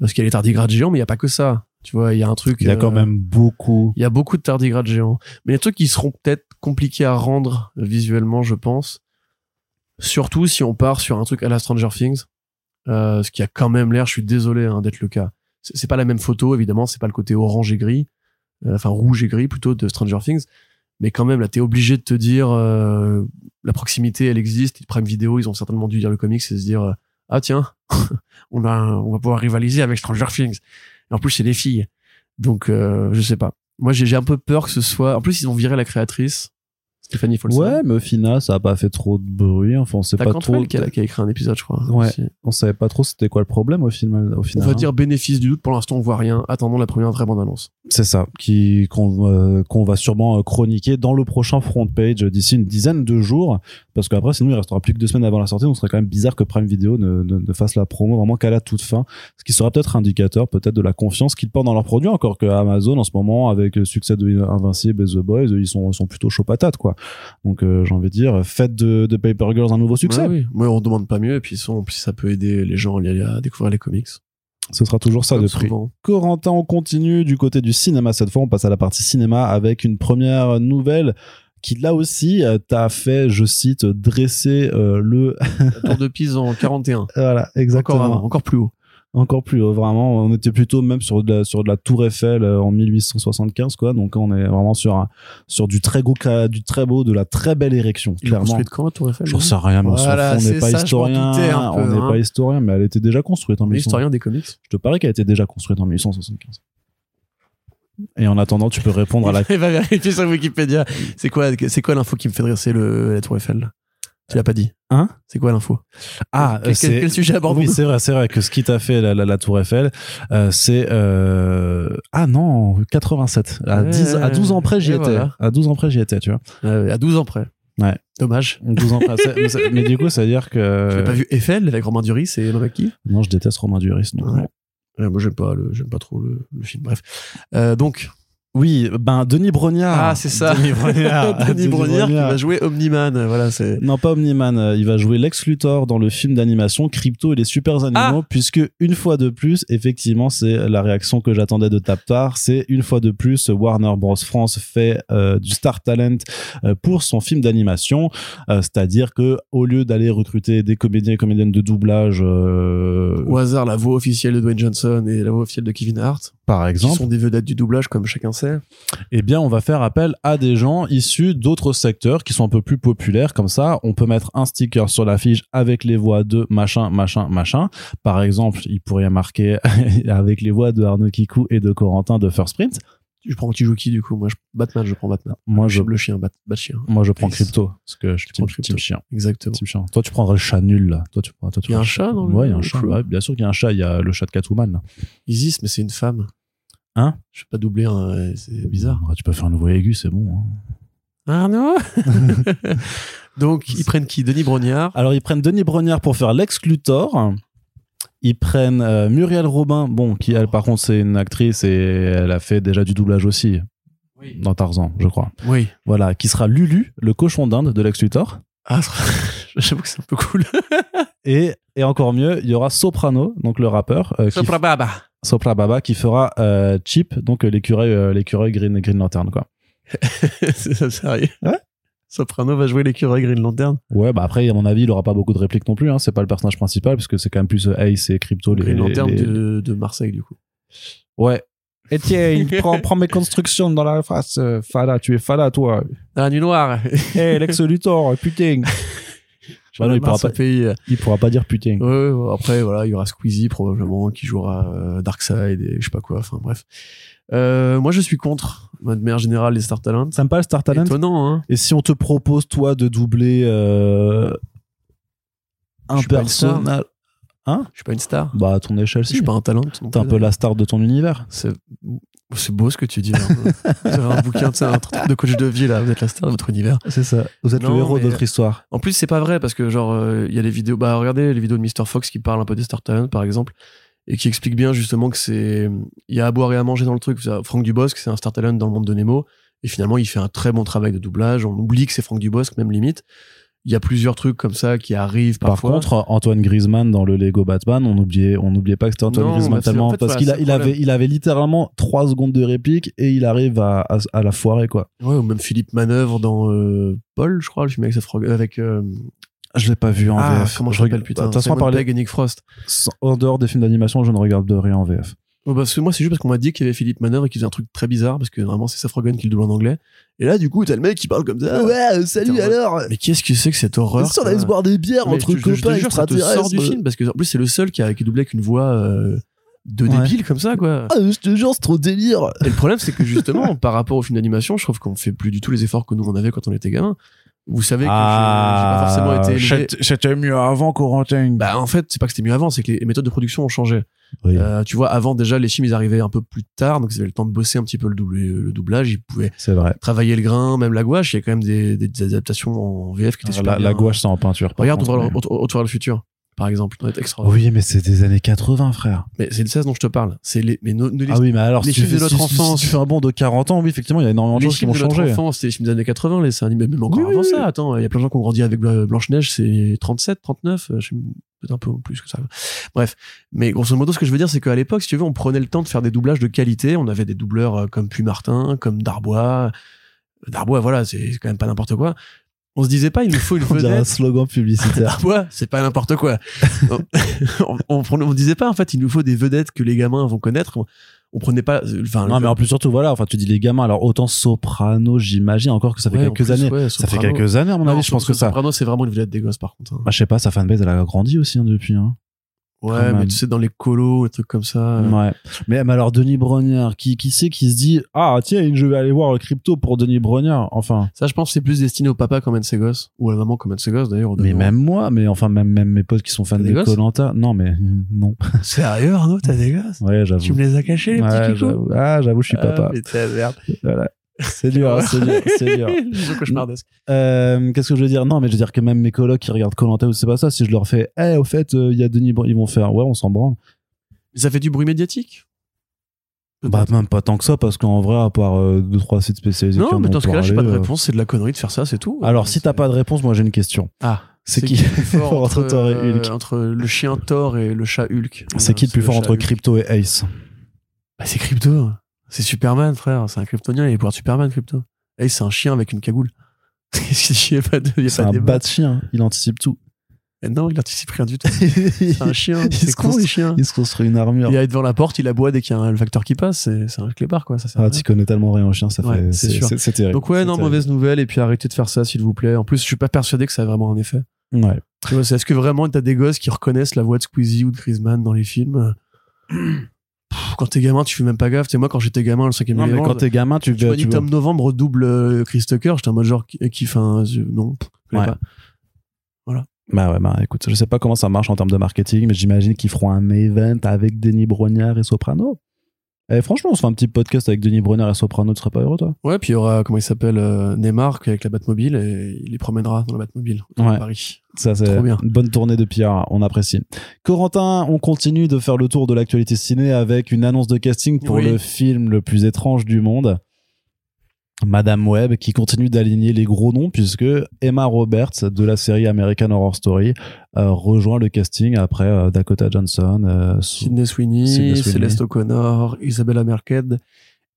parce qu'il y a les tardigrades géants, mais il y a pas que ça. Tu vois, il y a un truc. Il y a quand euh, même beaucoup. il y a beaucoup de tardigrades géants, mais les trucs qui seront peut-être compliqués à rendre visuellement, je pense. Surtout si on part sur un truc à la Stranger Things, euh, ce qui a quand même l'air, je suis désolé hein, d'être le cas. C'est pas la même photo, évidemment, c'est pas le côté orange et gris, euh, enfin rouge et gris plutôt de Stranger Things, mais quand même là, t'es obligé de te dire euh, la proximité, elle existe. Prime Video, ils ont certainement dû lire le comics et se dire euh, ah tiens, on a, on va pouvoir rivaliser avec Stranger Things. Et en plus, c'est des filles, donc euh, je sais pas. Moi, j'ai un peu peur que ce soit. En plus, ils ont viré la créatrice. Stéphanie Folsom. Ouais, mais au final, ça a pas fait trop de bruit. Enfin, on sait T'as pas trop. qui a, qui a écrit un épisode, je crois. Ouais. aussi. On savait pas trop c'était quoi le problème au final. Au On va hein. dire bénéfice du doute. Pour l'instant, on voit rien. Attendons la première vraie bande-annonce. C'est ça, qui qu'on euh, qu'on va sûrement euh, chroniquer dans le prochain front page d'ici une dizaine de jours, parce qu'après sinon il restera plus que deux semaines avant la sortie, donc ce serait quand même bizarre que Prime Video ne, ne, ne fasse la promo vraiment qu'à la toute fin, ce qui sera peut-être indicateur peut-être de la confiance qu'ils portent dans leurs produits, encore que Amazon en ce moment avec le succès de Invincible et The Boys, ils sont ils sont plutôt chaud patates quoi. Donc euh, j'ai envie de dire, faites de, de Paper Girls un nouveau succès. Ouais, oui. Moi, on demande pas mieux. Et puis, en plus, ça peut aider les gens à, découvrir les comics. Ce sera toujours ça Comme de prix. souvent. Corentin, on continue du côté du cinéma cette fois. On passe à la partie cinéma avec une première nouvelle qui là aussi euh, t'a fait, je cite, dresser euh, le La Tour de Pise en 41. voilà exactement Encore, avant, encore plus haut. Encore plus haut, vraiment on était plutôt même sur de la, sur de la Tour Eiffel euh, en 1875 quoi donc on est vraiment sur un, sur du très gros ca- du très beau de la très belle érection Ils clairement construite quand, la Tour Eiffel J'en sais rien, mais on Voilà, n'est pas ça, historien, peu, on n'est hein. pas historien, mais elle était déjà construite en 1875. L'historien des comics. Je te parie qu'elle était déjà construite en 1875. Et en attendant, tu peux répondre à la Il va vérifier sur Wikipédia. C'est quoi, c'est quoi l'info qui me fait dresser le, la Tour Eiffel Tu l'as pas dit Hein? C'est quoi l'info? Ah, quel, quel- quel sujet abordons Oui, c'est vrai, c'est vrai que ce qui t'a fait la, la, la Tour Eiffel, euh, c'est euh... ah non, 87. À Ouais, 10 à 12 ans près, j'y étais. voilà. À 12 ans près, j'y étais, tu vois. Euh, À 12 ans près. Ouais. Dommage. 12 ans près. mais, du coup, ça veut dire que Tu n'as pas vu Eiffel avec Romain Duris et McKee non, je déteste Romain Duris. Ouais. Ouais, Moi, j'aime pas, le, pas trop le, le film. Bref. Euh, donc, Oui, ben Denis Brognard. ah, c'est ça. Denis Brognard. Denis Brognard qui va jouer Omniman. Voilà, c'est. Non, pas Omniman. euh, Il va jouer Lex Luthor dans le film d'animation Crypto et les super animaux, Ah puisque une fois de plus, effectivement, c'est la réaction que j'attendais de Taptar. C'est une fois de plus, Warner Bros. France fait euh, du star talent euh, pour son film d'animation, Euh, c'est-à-dire que au lieu d'aller recruter des comédiens et comédiennes de doublage, euh, Au hasard, la voix officielle de Dwayne Johnson et la voix officielle de Kevin Hart, par qui exemple, sont des vedettes du doublage, comme chacun sait. eh bien, on va faire appel à des gens issus d'autres secteurs qui sont un peu plus populaires. Comme ça, on peut mettre un sticker sur l'affiche avec les voix de machin, machin, machin. Par exemple, il pourrait marquer avec les voix de Arnaud Kikou et de Corentin de First Print. Je prends qui joue qui, du coup Moi, je... Batman, je prends Batman. Moi, je, Le chien, Bat, Bat chien. moi, je prends. Crypto. Parce que je suis team, prends Crypto. team chien. Exactement. Team chien. Toi, tu prendrais le chat nul, là. Toi, tu prends, toi, tu Il y a prends un chat dans le- Ouais, il y a un chat. Ouais, bien sûr qu'il y a un chat. Il y a le chat de Catwoman, là. Isis, mais c'est une femme. Hein Je vais pas doubler, un... c'est bizarre. Ouais, tu peux faire une voix aiguë, c'est bon. hein. Arnaud Donc, ils prennent qui? Denis Brognard Alors ils prennent Denis Brognard pour faire Lex Luthor. Ils prennent euh, Muriel Robin, bon, qui elle par contre c'est une actrice et elle a fait déjà du doublage aussi Oui. dans Tarzan, je crois. Oui. Voilà, qui sera Lulu, le cochon d'Inde de Lex Luthor. Ah, j'avoue que c'est un peu cool. Et, et encore mieux, il y aura Soprano, donc le rappeur, euh, f- Baba. Sopra Baba, qui fera euh, Chip, donc l'écureuil, l'écureuil Green, Green Lantern, quoi. c'est ça, sérieux Ouais. Soprano va jouer l'écureuil Green Lantern. Ouais, bah après, à mon avis, il aura pas beaucoup de répliques non plus. Hein. C'est pas le personnage principal, parce que c'est quand même plus euh, Ace et Crypto. Les, Green les- Lantern les- de, de Marseille, du coup. Ouais. Etienne, prends, prends mes constructions dans la face. euh, Fala, tu es Fala, toi. Ah, nu noir. Hé, Lex Luthor, putain. Bah non, il pourra, pas, Pays. il pourra pas dire putain. Ouais, après, voilà, il y aura Squeezie probablement qui jouera euh, Darkseid et je sais pas quoi. Enfin, bref. Euh, moi, je suis contre, de manière générale, les Star Talent. Sympa pas le Star Talent Étonnant, hein. Et si on te propose, toi, de doubler euh, Je un personnage. Hein? Je suis pas une star. Bah, à ton échelle, Je si. suis pas un talent. T'es un peu la star de ton univers. C'est c'est beau ce que tu dis. là. vous avez un bouquin, tu sais, un truc de coach de vie là. Vous êtes la star de votre univers. C'est ça. Vous êtes Non, le héros de mais- notre histoire. En plus, c'est pas vrai parce que genre euh, il y a les vidéos. Bah regardez les vidéos de Mr Fox qui parlent un peu des Star Talent par exemple et qui expliquent bien justement que c'est il y a à boire et à manger dans le truc. Franck Dubosc, c'est un Star Talent dans le monde de Nemo et finalement il fait un très bon travail de doublage. On oublie que c'est Franck Dubosc même limite. Il y a plusieurs trucs comme ça qui arrivent Par parfois. contre, Antoine Griezmann dans le Lego Batman, on oubliait, on n'oubliait pas que c'était Antoine Non, Griezmann bah, c'est- tellement en fait, parce voilà, qu'il a, il avait, il avait littéralement trois secondes de réplique et il arrive à, à, à la foirer quoi. ouais, ou même Philippe Manœuvre dans euh, Paul, je crois, le film avec avec euh, Je l'ai pas vu en ah, VF. comment je Je regarde- putain. De toute façon, Simon par les- Pegg et Nick Frost. en dehors des films d'animation, je ne regarde de rien en VF. Bah, parce que moi, c'est juste parce qu'on m'a dit qu'il y avait Philippe Manœuvre et qu'il faisait un truc très bizarre parce que normalement, c'est Seth Rogen qui le double en anglais. Et là, du coup, t'as le mec qui parle comme ça. Ouais, salut, alors Mais qu'est-ce que c'est que cette horreur on allait se boire des bières Mais entre je te- je te copains jure, ça te sort du extraterrestres. film parce que en plus c'est le seul qui a qui doublé avec une voix euh, de Ouais. débiles comme ça, quoi. Ah, je te jure, c'est trop délire. Et le problème, c'est que justement, par rapport au film d'animation, je trouve qu'on fait plus du tout les efforts que nous on avait quand on était gamin. Vous savez que j'ai- j'ai pas forcément été élevé. C'était- mieux avant Corentin. Bah, en fait, c'est pas que c'était mieux avant, c'est que les méthodes de production ont changé. Oui, Euh, tu vois, avant déjà, les films ils arrivaient un peu plus tard, donc ils avaient le temps de bosser un petit peu le, double- le doublage. Ils pouvaient vrai. travailler le grain, même la gouache. Il y a quand même des, des, des adaptations en VF qui étaient super La, la gouache, c'est en peinture. Regarde contre, mais- Retour Retour vers le futur, par exemple. Ça doit être extraordinaire. Oui, mais c'est des années 80, frère. Mais c'est le 16 dont je te parle. C'est les, mais no- les, Ah oui, mais alors, les si tu, films de fais, notre si- enfance. si tu fais un bond de 40 ans, oui, effectivement, il y a énormément de les choses qui films vont de notre changer. enfance, c'était les films des années 80, les dessins animés, même encore Oui, avant oui, ça. Attends, il y a plein de gens qui ont grandi avec Bla- Blanche-Neige, c'est 37, 39, euh, je sais peut-être un peu plus que ça. Bref. Mais grosso modo, ce que je veux dire, c'est qu'à l'époque, si tu veux, on prenait le temps de faire des doublages de qualité. On avait des doubleurs euh, comme Puy Martin, comme Darbois. Darbois, voilà, c'est quand même pas n'importe quoi. On se disait pas, il nous faut une On dirait un vedette. slogan publicitaire. C'est pas n'importe quoi. on, on, on disait pas, en fait, il nous faut des vedettes que les gamins vont connaître. On, on prenait pas, enfin, non, mais en plus, surtout, voilà, enfin, tu dis les gamins, alors autant Soprano, j'imagine encore que ça fait Ouais, quelques plus, années. ouais, Ça fait Soprano. quelques années, à mon Non, avis, je pense que ça. Soprano, c'est vraiment une vedette des gosses, par contre. hein. Bah, je sais pas, sa fanbase, elle a grandi aussi hein, depuis. Hein. Ouais, mais tu sais, dans les colos, des trucs comme ça. euh, Ouais. Mais, mais alors, Denis Brognard, qui, qui c'est qui se dit Ah, tiens, je vais aller voir le crypto pour Denis Brognard Enfin. Ça, je pense, que c'est plus destiné au papa comme ses gosses. Ou à la maman comme ses gosses, d'ailleurs. Mais même moi, mais enfin, même, même mes potes qui sont fans de Colanta. Non, mais euh, non. Sérieux, Arnaud, t'as des gosses? Ouais, j'avoue. Tu me les as cachés, les Ouais, petits. Ah, j'avoue, je suis papa. Ah, mais t'es la merde. Voilà. C'est dur, c'est dur, c'est dur. Euh, Qu'est-ce que je veux dire? Non, mais je veux dire que même mes colocs qui regardent Colanta ou c'est pas ça, si je leur fais, eh, au fait, euh, il y a Denis, ils vont faire, ouais, on s'en branle. Mais ça fait du bruit médiatique? Bah, même pas tant que ça, parce qu'en vrai, à part euh, deux, trois sites spécialisés Non, mais dans ce cas-là, j'ai pas de euh, réponse. C'est de la connerie de faire ça, c'est tout. Alors, si t'as pas de réponse, moi j'ai une question. Ah, C'est qui le plus fort entre Thor et euh, Hulk Entre le chien Thor et le chat Hulk? C'est qui le plus fort entre. Crypto et Ace? Bah, c'est Crypto. C'est Superman, frère. C'est un Kryptonien. Il est pouvoir de Superman, Crypto. Hey, c'est un chien avec une cagoule. Il y a pas de, il y a C'est pas un débat. bas de chien, il anticipe tout. Eh Non, il anticipe rien du tout. C'est un chien. Il C'est se con, les construit- chiens. Il se construit une armure. Il est devant la porte, il aboie dès qu'il y a un le facteur qui passe. C'est c'est un clébard, quoi. Ça sert à Ah, rien. tu connais tellement rien au chien, ça Ouais, fait. c'est C'est sûr. c'est- c'est terrible. Donc ouais, C'est non, terrible. mauvaise nouvelle. Et puis arrêtez de faire ça, s'il vous plaît. En plus, je suis pas persuadé que ça a vraiment un effet. Ouais. Tu vois, c'est- Est-ce que vraiment t'as des gosses qui reconnaissent la voix de Squeezie ou de Griezmann dans les films? Quand t'es gamin, tu fais même pas gaffe. Tu moi, quand j'étais gamin, le cinquième Non, mais quand t'es gamin, tu tu veux. tu Tom Novembre double euh, Chris Tucker, j'étais en mode genre qui, un non, je Ouais. pas. Bah ouais, bah écoute, je sais pas comment ça marche en termes de marketing, mais j'imagine qu'ils feront un event avec Denis Brognard et Soprano. Eh, franchement, on se fait un petit podcast avec Denis Brognard et Soprano, tu serais pas heureux, toi? Ouais, puis il y aura comment il s'appelle euh, Neymar avec la Batmobile et il les promènera dans la Batmobile de Ouais. Paris. Ça, c'est une bonne tournée de Pierre, on apprécie. Corentin, on continue de faire le tour de l'actualité ciné avec une annonce de casting pour Oui. le film le plus étrange du monde. Madame Webb qui continue d'aligner les gros noms puisque Emma Roberts de la série American Horror Story euh, rejoint le casting après euh, Dakota Johnson. euh, Sidney Sweeney, Sydney Sweeney. Céleste O'Connor, Isabella Merced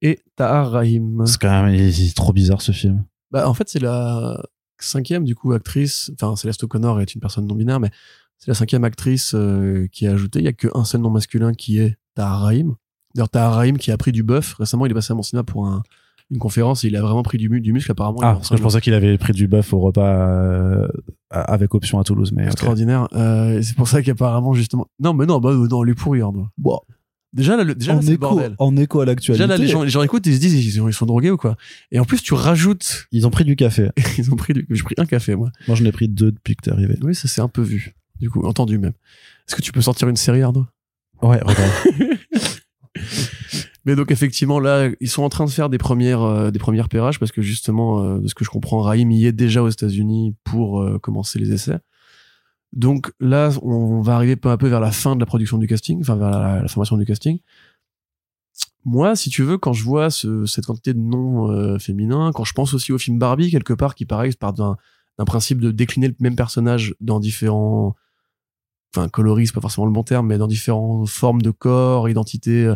et Tahar Rahim. C'est quand même il est trop bizarre ce film. Bah, en fait, c'est la cinquième, du coup, actrice. Enfin, Céleste O'Connor est une personne non binaire, mais c'est la cinquième actrice qui est ajoutée. Il y a qu'un seul nom masculin qui est Tahar Rahim. D'ailleurs, Tahar Rahim qui a pris du bœuf. Récemment, il est passé à mon cinéma pour un- une conférence et il a vraiment pris du, mu- du muscle, apparemment. Ah, en parce que je pensais qu'il avait pris du bœuf au repas euh, avec option à Toulouse, mais extraordinaire. Euh, c'est pour ça qu'apparemment, justement. Non, mais non, bah, euh, non, les pourris, Arnaud. Bon, Déjà, là, le- déjà, là, en, c'est le écho, bordel. en écho à l'actualité, Déjà, là, les gens, les gens écoutent et ils se disent, ils sont, ils sont drogués ou quoi. Et en plus, tu rajoutes, ils ont pris du café. ils ont pris du, j'ai pris un café, moi. Moi, j'en ai pris deux depuis que t'es arrivé. Oui, ça s'est un peu vu. Du coup, entendu même. Est-ce que tu peux sortir une série, Arnaud? Ouais, regarde. Mais donc effectivement là, ils sont en train de faire des premières euh, des premières pérages parce que justement euh, de ce que je comprends, Raïm y est déjà aux États-Unis pour euh, commencer les essais. Donc là, on va arriver peu à peu vers la fin de la production du casting, enfin vers la, formation du casting. Moi, si tu veux, quand je vois ce, cette quantité de noms féminins, quand je pense aussi au film Barbie quelque part, qui pareil part d'un principe de décliner le même personnage dans différents, enfin coloris, c'est pas forcément le bon terme, mais dans différentes formes de corps, identités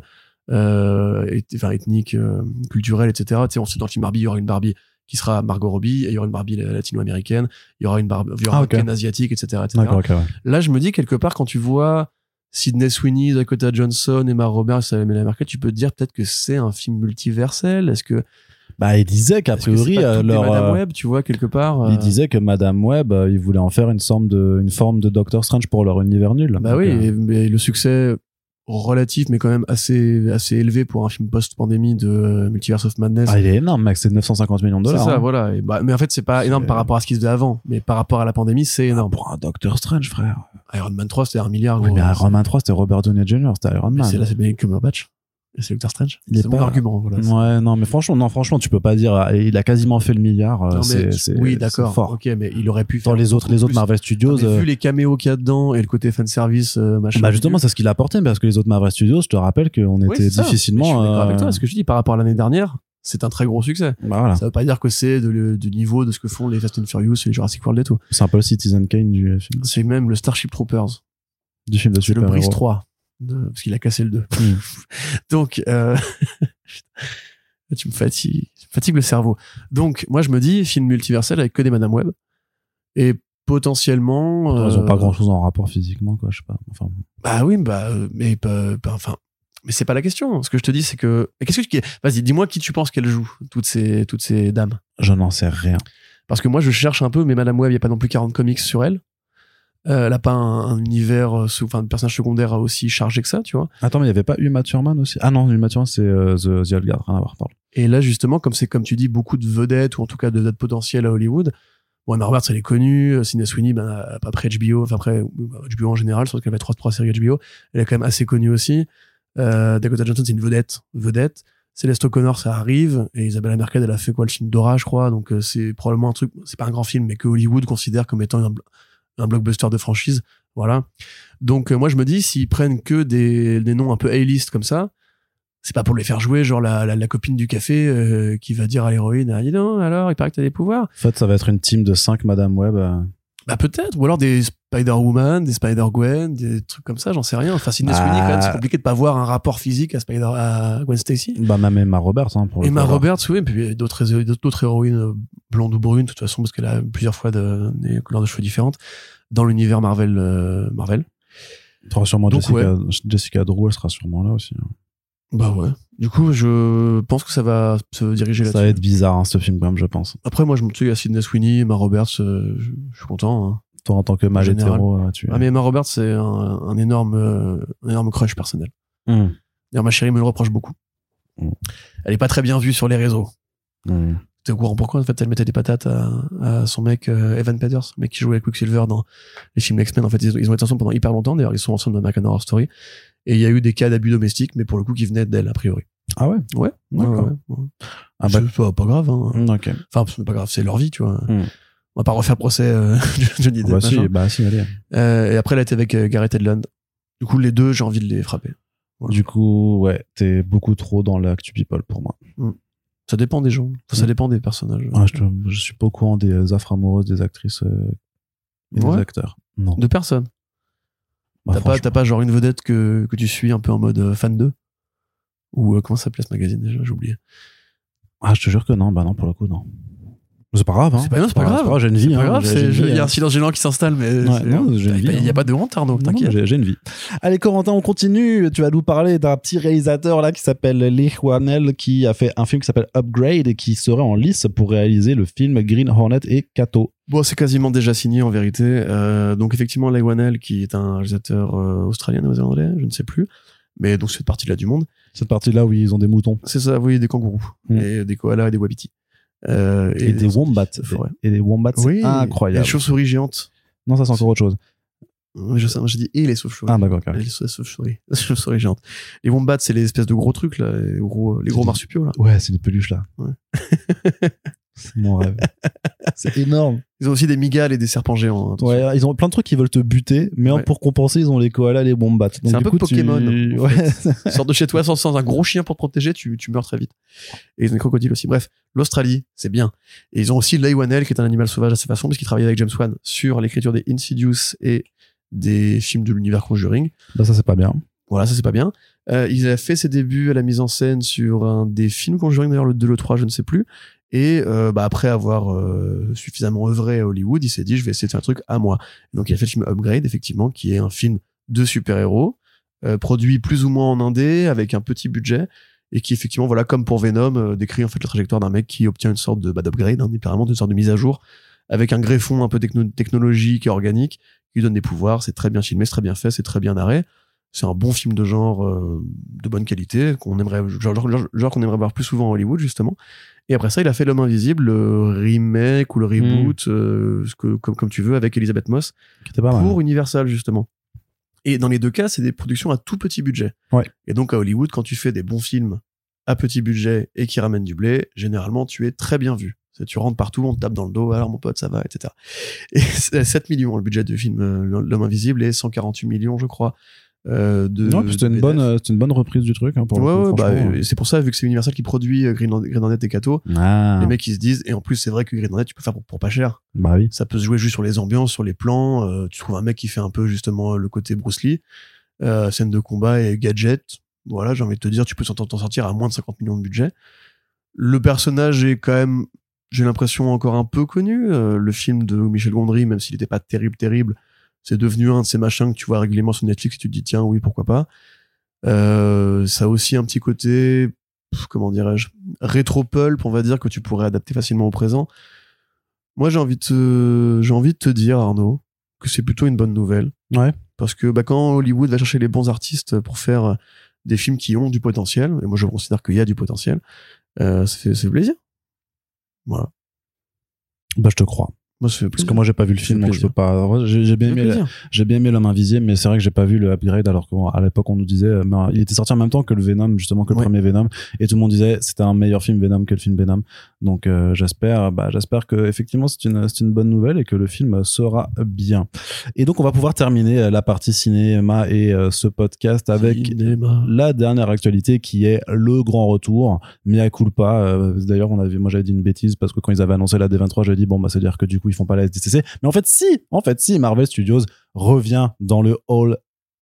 euh, et- enfin, ethniques, euh, culturelles, etc. Tu sais, on sait dans le film Barbie, il y aura une Barbie qui sera Margot Robbie, et il y aura une Barbie latino-américaine, il y aura une Barbie, il y aura Ah. Ken asiatique, etc., etc. Ouais. Là, je me dis quelque part quand tu vois Sidney Sweeney, Dakota Johnson, Emma Roberts, Samuel Merkel, tu peux te dire peut-être que c'est un film multiversel. Est-ce que Bah, il disait qu'a priori, euh, leur, Madame Web, tu vois quelque part. euh, il disait que Madame Webb, euh, il voulait en faire une forme de, une forme de Doctor Strange pour leur univers nul. Bah oui, et- mais le succès relatif, mais quand même assez, assez élevé pour un film post-pandémie de euh, Multiverse of Madness. Ah, il est énorme, mec. C'est 950 millions de c'est dollars. ça, hein. voilà. Et bah, mais en fait, c'est pas énorme C'est- par rapport à ce qui se faisait avant, mais par rapport à la pandémie, c'est Ah, énorme. Pour un Doctor Strange, frère. Iron Man 3, c'était un milliard. Oui, gros. mais Iron Man 3, c'était Robert Downey Jr., c'était Iron Man. c'est là, c'est Benedict Cumberbatch. C'est Doctor Strange. Il est C'est mon pas- argument, voilà. Ouais, non, mais franchement, non, franchement, tu peux pas dire. euh, Il a quasiment fait le milliard. euh, Non, mais- oui, d'accord. fort. Ok, mais il aurait pu Dans faire les autres, les autres plus. Marvel Studios. Mais euh, vu les caméos qu'il y a dedans et le côté fanservice, euh, machin. bah justement, c'est ce qu'il a apporté, parce que les autres Marvel Studios, je te rappelle qu'on était difficilement. Je suis avec toi. Ce que je dis par rapport à l'année dernière, c'est un très gros succès. bah voilà. Ça veut pas dire que c'est du niveau de ce que font les Fast and Furious et les Jurassic World et tout. C'est un peu le Citizen Kane du film, C'est même le Starship Troopers. du film de C'est le super Breeze 3. De- parce qu'il a cassé le 2. Hmm. Donc, euh, tu me fatigues, fatigues le cerveau. Donc, moi, je me dis, film multiversel avec que des Madame Web. Et potentiellement. Ils ont euh, pas grand chose en rapport physiquement, quoi, je sais pas. Enfin, Bah oui, bah, euh, mais pas, pas- enfin. Mais c'est pas la question. Ce que je te dis, c'est que. Qu'est-ce que tu. Vas-y, dis-moi qui tu penses qu'elle joue, toutes ces, toutes ces dames. je n'en sais rien. Parce que moi, je cherche un peu, mais Madame Web, il n'y a pas non plus 40 comics sur elle. Euh, elle a pas un, un univers, euh, sous- enfin, de personnage secondaire aussi chargé que ça, tu vois. Attends, mais il y avait pas Uma Thurman aussi? Ah non, Uma Thurman, c'est euh, The, The Old Guard, rien à voir, pardon. Et là, justement, comme c'est, comme tu dis, beaucoup de vedettes, ou en tout cas de vedettes potentielles à Hollywood, Emma Roberts, elle est connue, euh, Sidney Sweeney, ben, après HBO, enfin, après, HBO en général, surtout qu'elle avait trois, trois séries HBO, elle est quand même assez connue aussi. Euh, Dakota Johnson, c'est une vedette, vedette. Céleste O'Connor, ça arrive, et Isabella Merced, elle a fait quoi, le film Dora, je crois, donc c'est probablement un truc, c'est pas un grand film, mais que Hollywood considère comme étant un, un blockbuster de franchise, voilà. Donc, euh, moi, je me dis, s'ils prennent que des, des noms un peu A-list comme ça, c'est pas pour les faire jouer, genre la, la, copine du café euh, qui va dire à l'héroïne, ah, dis alors, il paraît que t'as des pouvoirs. En fait, ça va être une team de 5 Madame Web. Bah peut-être, ou alors des Spider-Woman, des Spider-Gwen, des trucs comme ça, j'en sais rien. Enfin, Sidney Ah. Sweeney, quand même, c'est compliqué de pas voir un rapport physique à Spider, à Gwen Stacy. Bah, même Emma Roberts, hein, pour le Emma. Roberts, oui, et puis d'autres d'autres héroïnes euh, blondes ou brunes, de toute façon, parce qu'elle a plusieurs fois de, des couleurs de cheveux différentes dans l'univers Marvel. euh, Marvel. Sûrement Donc, Jessica, Jessica Drew, elle sera sûrement là aussi. hein. Bah ouais. Du coup, je pense que ça va se diriger Ça là-dessus. va être bizarre, hein, ce film, quand même, je pense. Après, moi, je me suis à Sidney Sweeney, Emma Roberts, euh, je, je suis content. hein. Toi, en tant que général. hétéro, euh, tu Ah, mais Emma Roberts, c'est un, un énorme, euh, un énorme crush personnel. Hum, D'ailleurs, ma chérie me le reproche beaucoup. Mm. Elle est pas très bien vue sur les réseaux. hum. T'es au courant pourquoi En fait, elle mettait des patates à, à son mec euh, Evan Peters, mec qui jouait avec Quicksilver dans les films X-Men. En fait, ils, ils ont été ensemble pendant hyper longtemps. D'ailleurs, ils sont ensemble dans American Horror Story. Et il y a eu des cas d'abus domestiques, mais pour le coup, qui venaient d'elle, a priori. Ah ouais? Ouais. D'accord. ouais, ouais. Ah bah, C'est pas, pas grave. Hein. ok. Enfin, c'est pas grave, c'est leur vie, tu vois. Mm. On va pas refaire procès euh, Johnny Depp. Bah si, machin. bah si, allez. Euh, et après, elle a été avec euh, Gareth Edlund. Du coup, les deux, j'ai envie de les frapper. Voilà. Du coup, ouais, t'es beaucoup trop dans l'actu people pour moi. Ça dépend des gens. Enfin, ça dépend des personnages. Ah, je, suis pas au courant des affres amoureuses des actrices euh, et Ouais. des acteurs. Non. De personnes. Bah, t'as pas, t'as pas genre une vedette que, que tu suis un peu en mode euh, fan d'eux? Ou euh, comment ça s'appelait ce magazine déjà? J'ai oublié. Ah, je te jure que non, bah non, pour le coup, non. C'est pas grave, hein. C'est pas- non, c'est pas grave. J'ai une vie, C'est pas hein. grave, J'ai- une il y a hein. un silence gênant qui s'installe, mais il vie, y a- hein. pas de honte, Arnaud, non, t'inquiète. j'ai- une vie. Allez, Corentin, on continue. Tu vas nous parler d'un petit réalisateur là qui s'appelle Lee Wanel qui a fait un film qui s'appelle Upgrade et qui serait en lice pour réaliser le film Green Hornet et Kato. Bon, c'est quasiment déjà signé en vérité. Euh, donc effectivement, Leigh Whannell, qui est un réalisateur euh, australien, néo-zélandais, je ne sais plus, mais donc cette partie-là du monde, Cette partie-là où ils ont des moutons c'est ça, oui, des kangourous, Mm. et des koalas et des wapitis. Euh, et, des wombats. forêt. Et des wombats, Oui, et incroyable. les chauves-souris géantes. Non, ça c'est encore autre chose. Oui, Je sais, moi, j'ai dit et les chauves-souris. Ah, d'accord. Les chauves- chauves-souris. Les chauves-souris géantes. Les wombats, c'est les espèces de gros trucs, là, les gros, les gros marsupiaux, là. Ouais, c'est des peluches là. Ouais. c'est mon rêve. c'est énorme. Ils ont aussi des migales et des serpents géants. hein. Ouais, ils ont plein de trucs qui veulent te buter, mais Ouais. pour compenser, ils ont les koalas, les wombats. Donc, C'est un peu coup, tu- Pokémon, Ouais. Tu sors de chez toi sans, sans un gros chien pour te protéger, tu, tu meurs très vite. Et ils ont des crocodiles aussi. Bref, l'Australie, c'est bien. Et ils ont aussi Leigh Whannell, qui est un animal sauvage à sa façon, parce qu'il travaillait avec James Wan sur l'écriture des Insidious et des films de l'univers Conjuring. Bah, ça c'est pas bien. Voilà, ça c'est pas bien. Euh, il a fait ses débuts à la mise en scène sur un des films Conjuring, d'ailleurs le 2, le 3, je ne sais plus. Et euh, bah, après avoir euh, suffisamment œuvré à Hollywood, il s'est dit je vais essayer de faire un truc à moi. Donc il a fait le film Upgrade, effectivement, qui est un film de super-héros, euh, produit plus ou moins en indé, avec un petit budget, et qui effectivement, voilà, comme pour Venom, euh, décrit en fait la trajectoire d'un mec qui obtient une sorte de bah, d'upgrade, hein, littéralement une sorte de mise à jour, avec un greffon un peu techno- technologique et organique, qui lui donne des pouvoirs. C'est très bien filmé, c'est très bien fait, c'est très bien narré. C'est un bon film de genre euh, de bonne qualité qu'on aimerait genre, genre- genre qu'on aimerait voir plus souvent à Hollywood justement. Et après ça, il a fait L'homme invisible, le remake ou le reboot, euh, ce que, comme, comme tu veux, avec Elisabeth Moss pas mal. pour Universal justement. Et dans les deux cas, c'est des productions à tout petit budget. Ouais. Et donc à Hollywood, quand tu fais des bons films à petit budget et qui ramènent du blé, généralement tu es très bien vu. Tu rentres partout, on te tape dans le dos, alors mon pote, ça va, etc. Et c'est 7 millions le budget du film euh, L'homme invisible et 148 millions, je crois. Euh, Non, de une bonne, euh, une bonne reprise du truc. Hein, pour le ouais, coup, ouais, bah, et c'est pour ça, vu que c'est Universal qui produit euh, Green, Green Hornet et Kato, Ah, les mecs ils se disent, et en plus c'est vrai que Green Hornet tu peux faire pour, pour pas cher bah oui. ça peut se jouer juste sur les ambiances, sur les plans. euh, tu trouves un mec qui fait un peu justement le côté Bruce Lee, euh, scène de combat et gadget. Voilà, j'ai envie de te dire, tu peux t'en sortir à moins de 50 millions de budget. Le personnage est quand même, j'ai l'impression, encore un peu connu. Le film de Michel Gondry, même s'il n'était pas terrible, terrible, c'est devenu un de ces machins que tu vois régulièrement sur Netflix et tu te dis, tiens, oui, pourquoi pas. Euh, ça a aussi un petit côté, comment dirais-je, rétro-pulp, on va dire, que tu pourrais adapter facilement au présent. Moi, j'ai envie de te, j'ai envie de te dire, Arnaud, que c'est plutôt une bonne nouvelle. Ouais. Parce que bah, quand Hollywood va chercher les bons artistes pour faire des films qui ont du potentiel, et moi je considère qu'il y a du potentiel, euh, ça, fait, ça fait plaisir. Voilà. Bah, je te crois. Moi, ça fait Parce que moi, j'ai pas vu le film, donc je peux pas. J'ai bien aimé, j'ai bien aimé l'homme invisible, mais c'est vrai que j'ai pas vu le upgrade, alors qu'à l'époque, on- nous disait, euh, il était sorti en même temps que le Venom, justement, que le Ouais. premier Venom, et tout le monde disait, c'était un meilleur film Venom que le film Venom. Donc, euh, j'espère, bah, j'espère que effectivement, c'est une, c'est une bonne nouvelle et que le film sera bien. Et donc, on va pouvoir terminer euh, la partie cinéma et euh, ce podcast avec Cinéma. la dernière actualité qui est le grand retour mea culpa euh, d'ailleurs on avait moi j'avais dit une bêtise parce que quand ils avaient annoncé la D23 j'ai dit bon bah c'est à dire que du coup ils font pas la SDCC mais en fait si en fait si Marvel Studios revient dans le Hall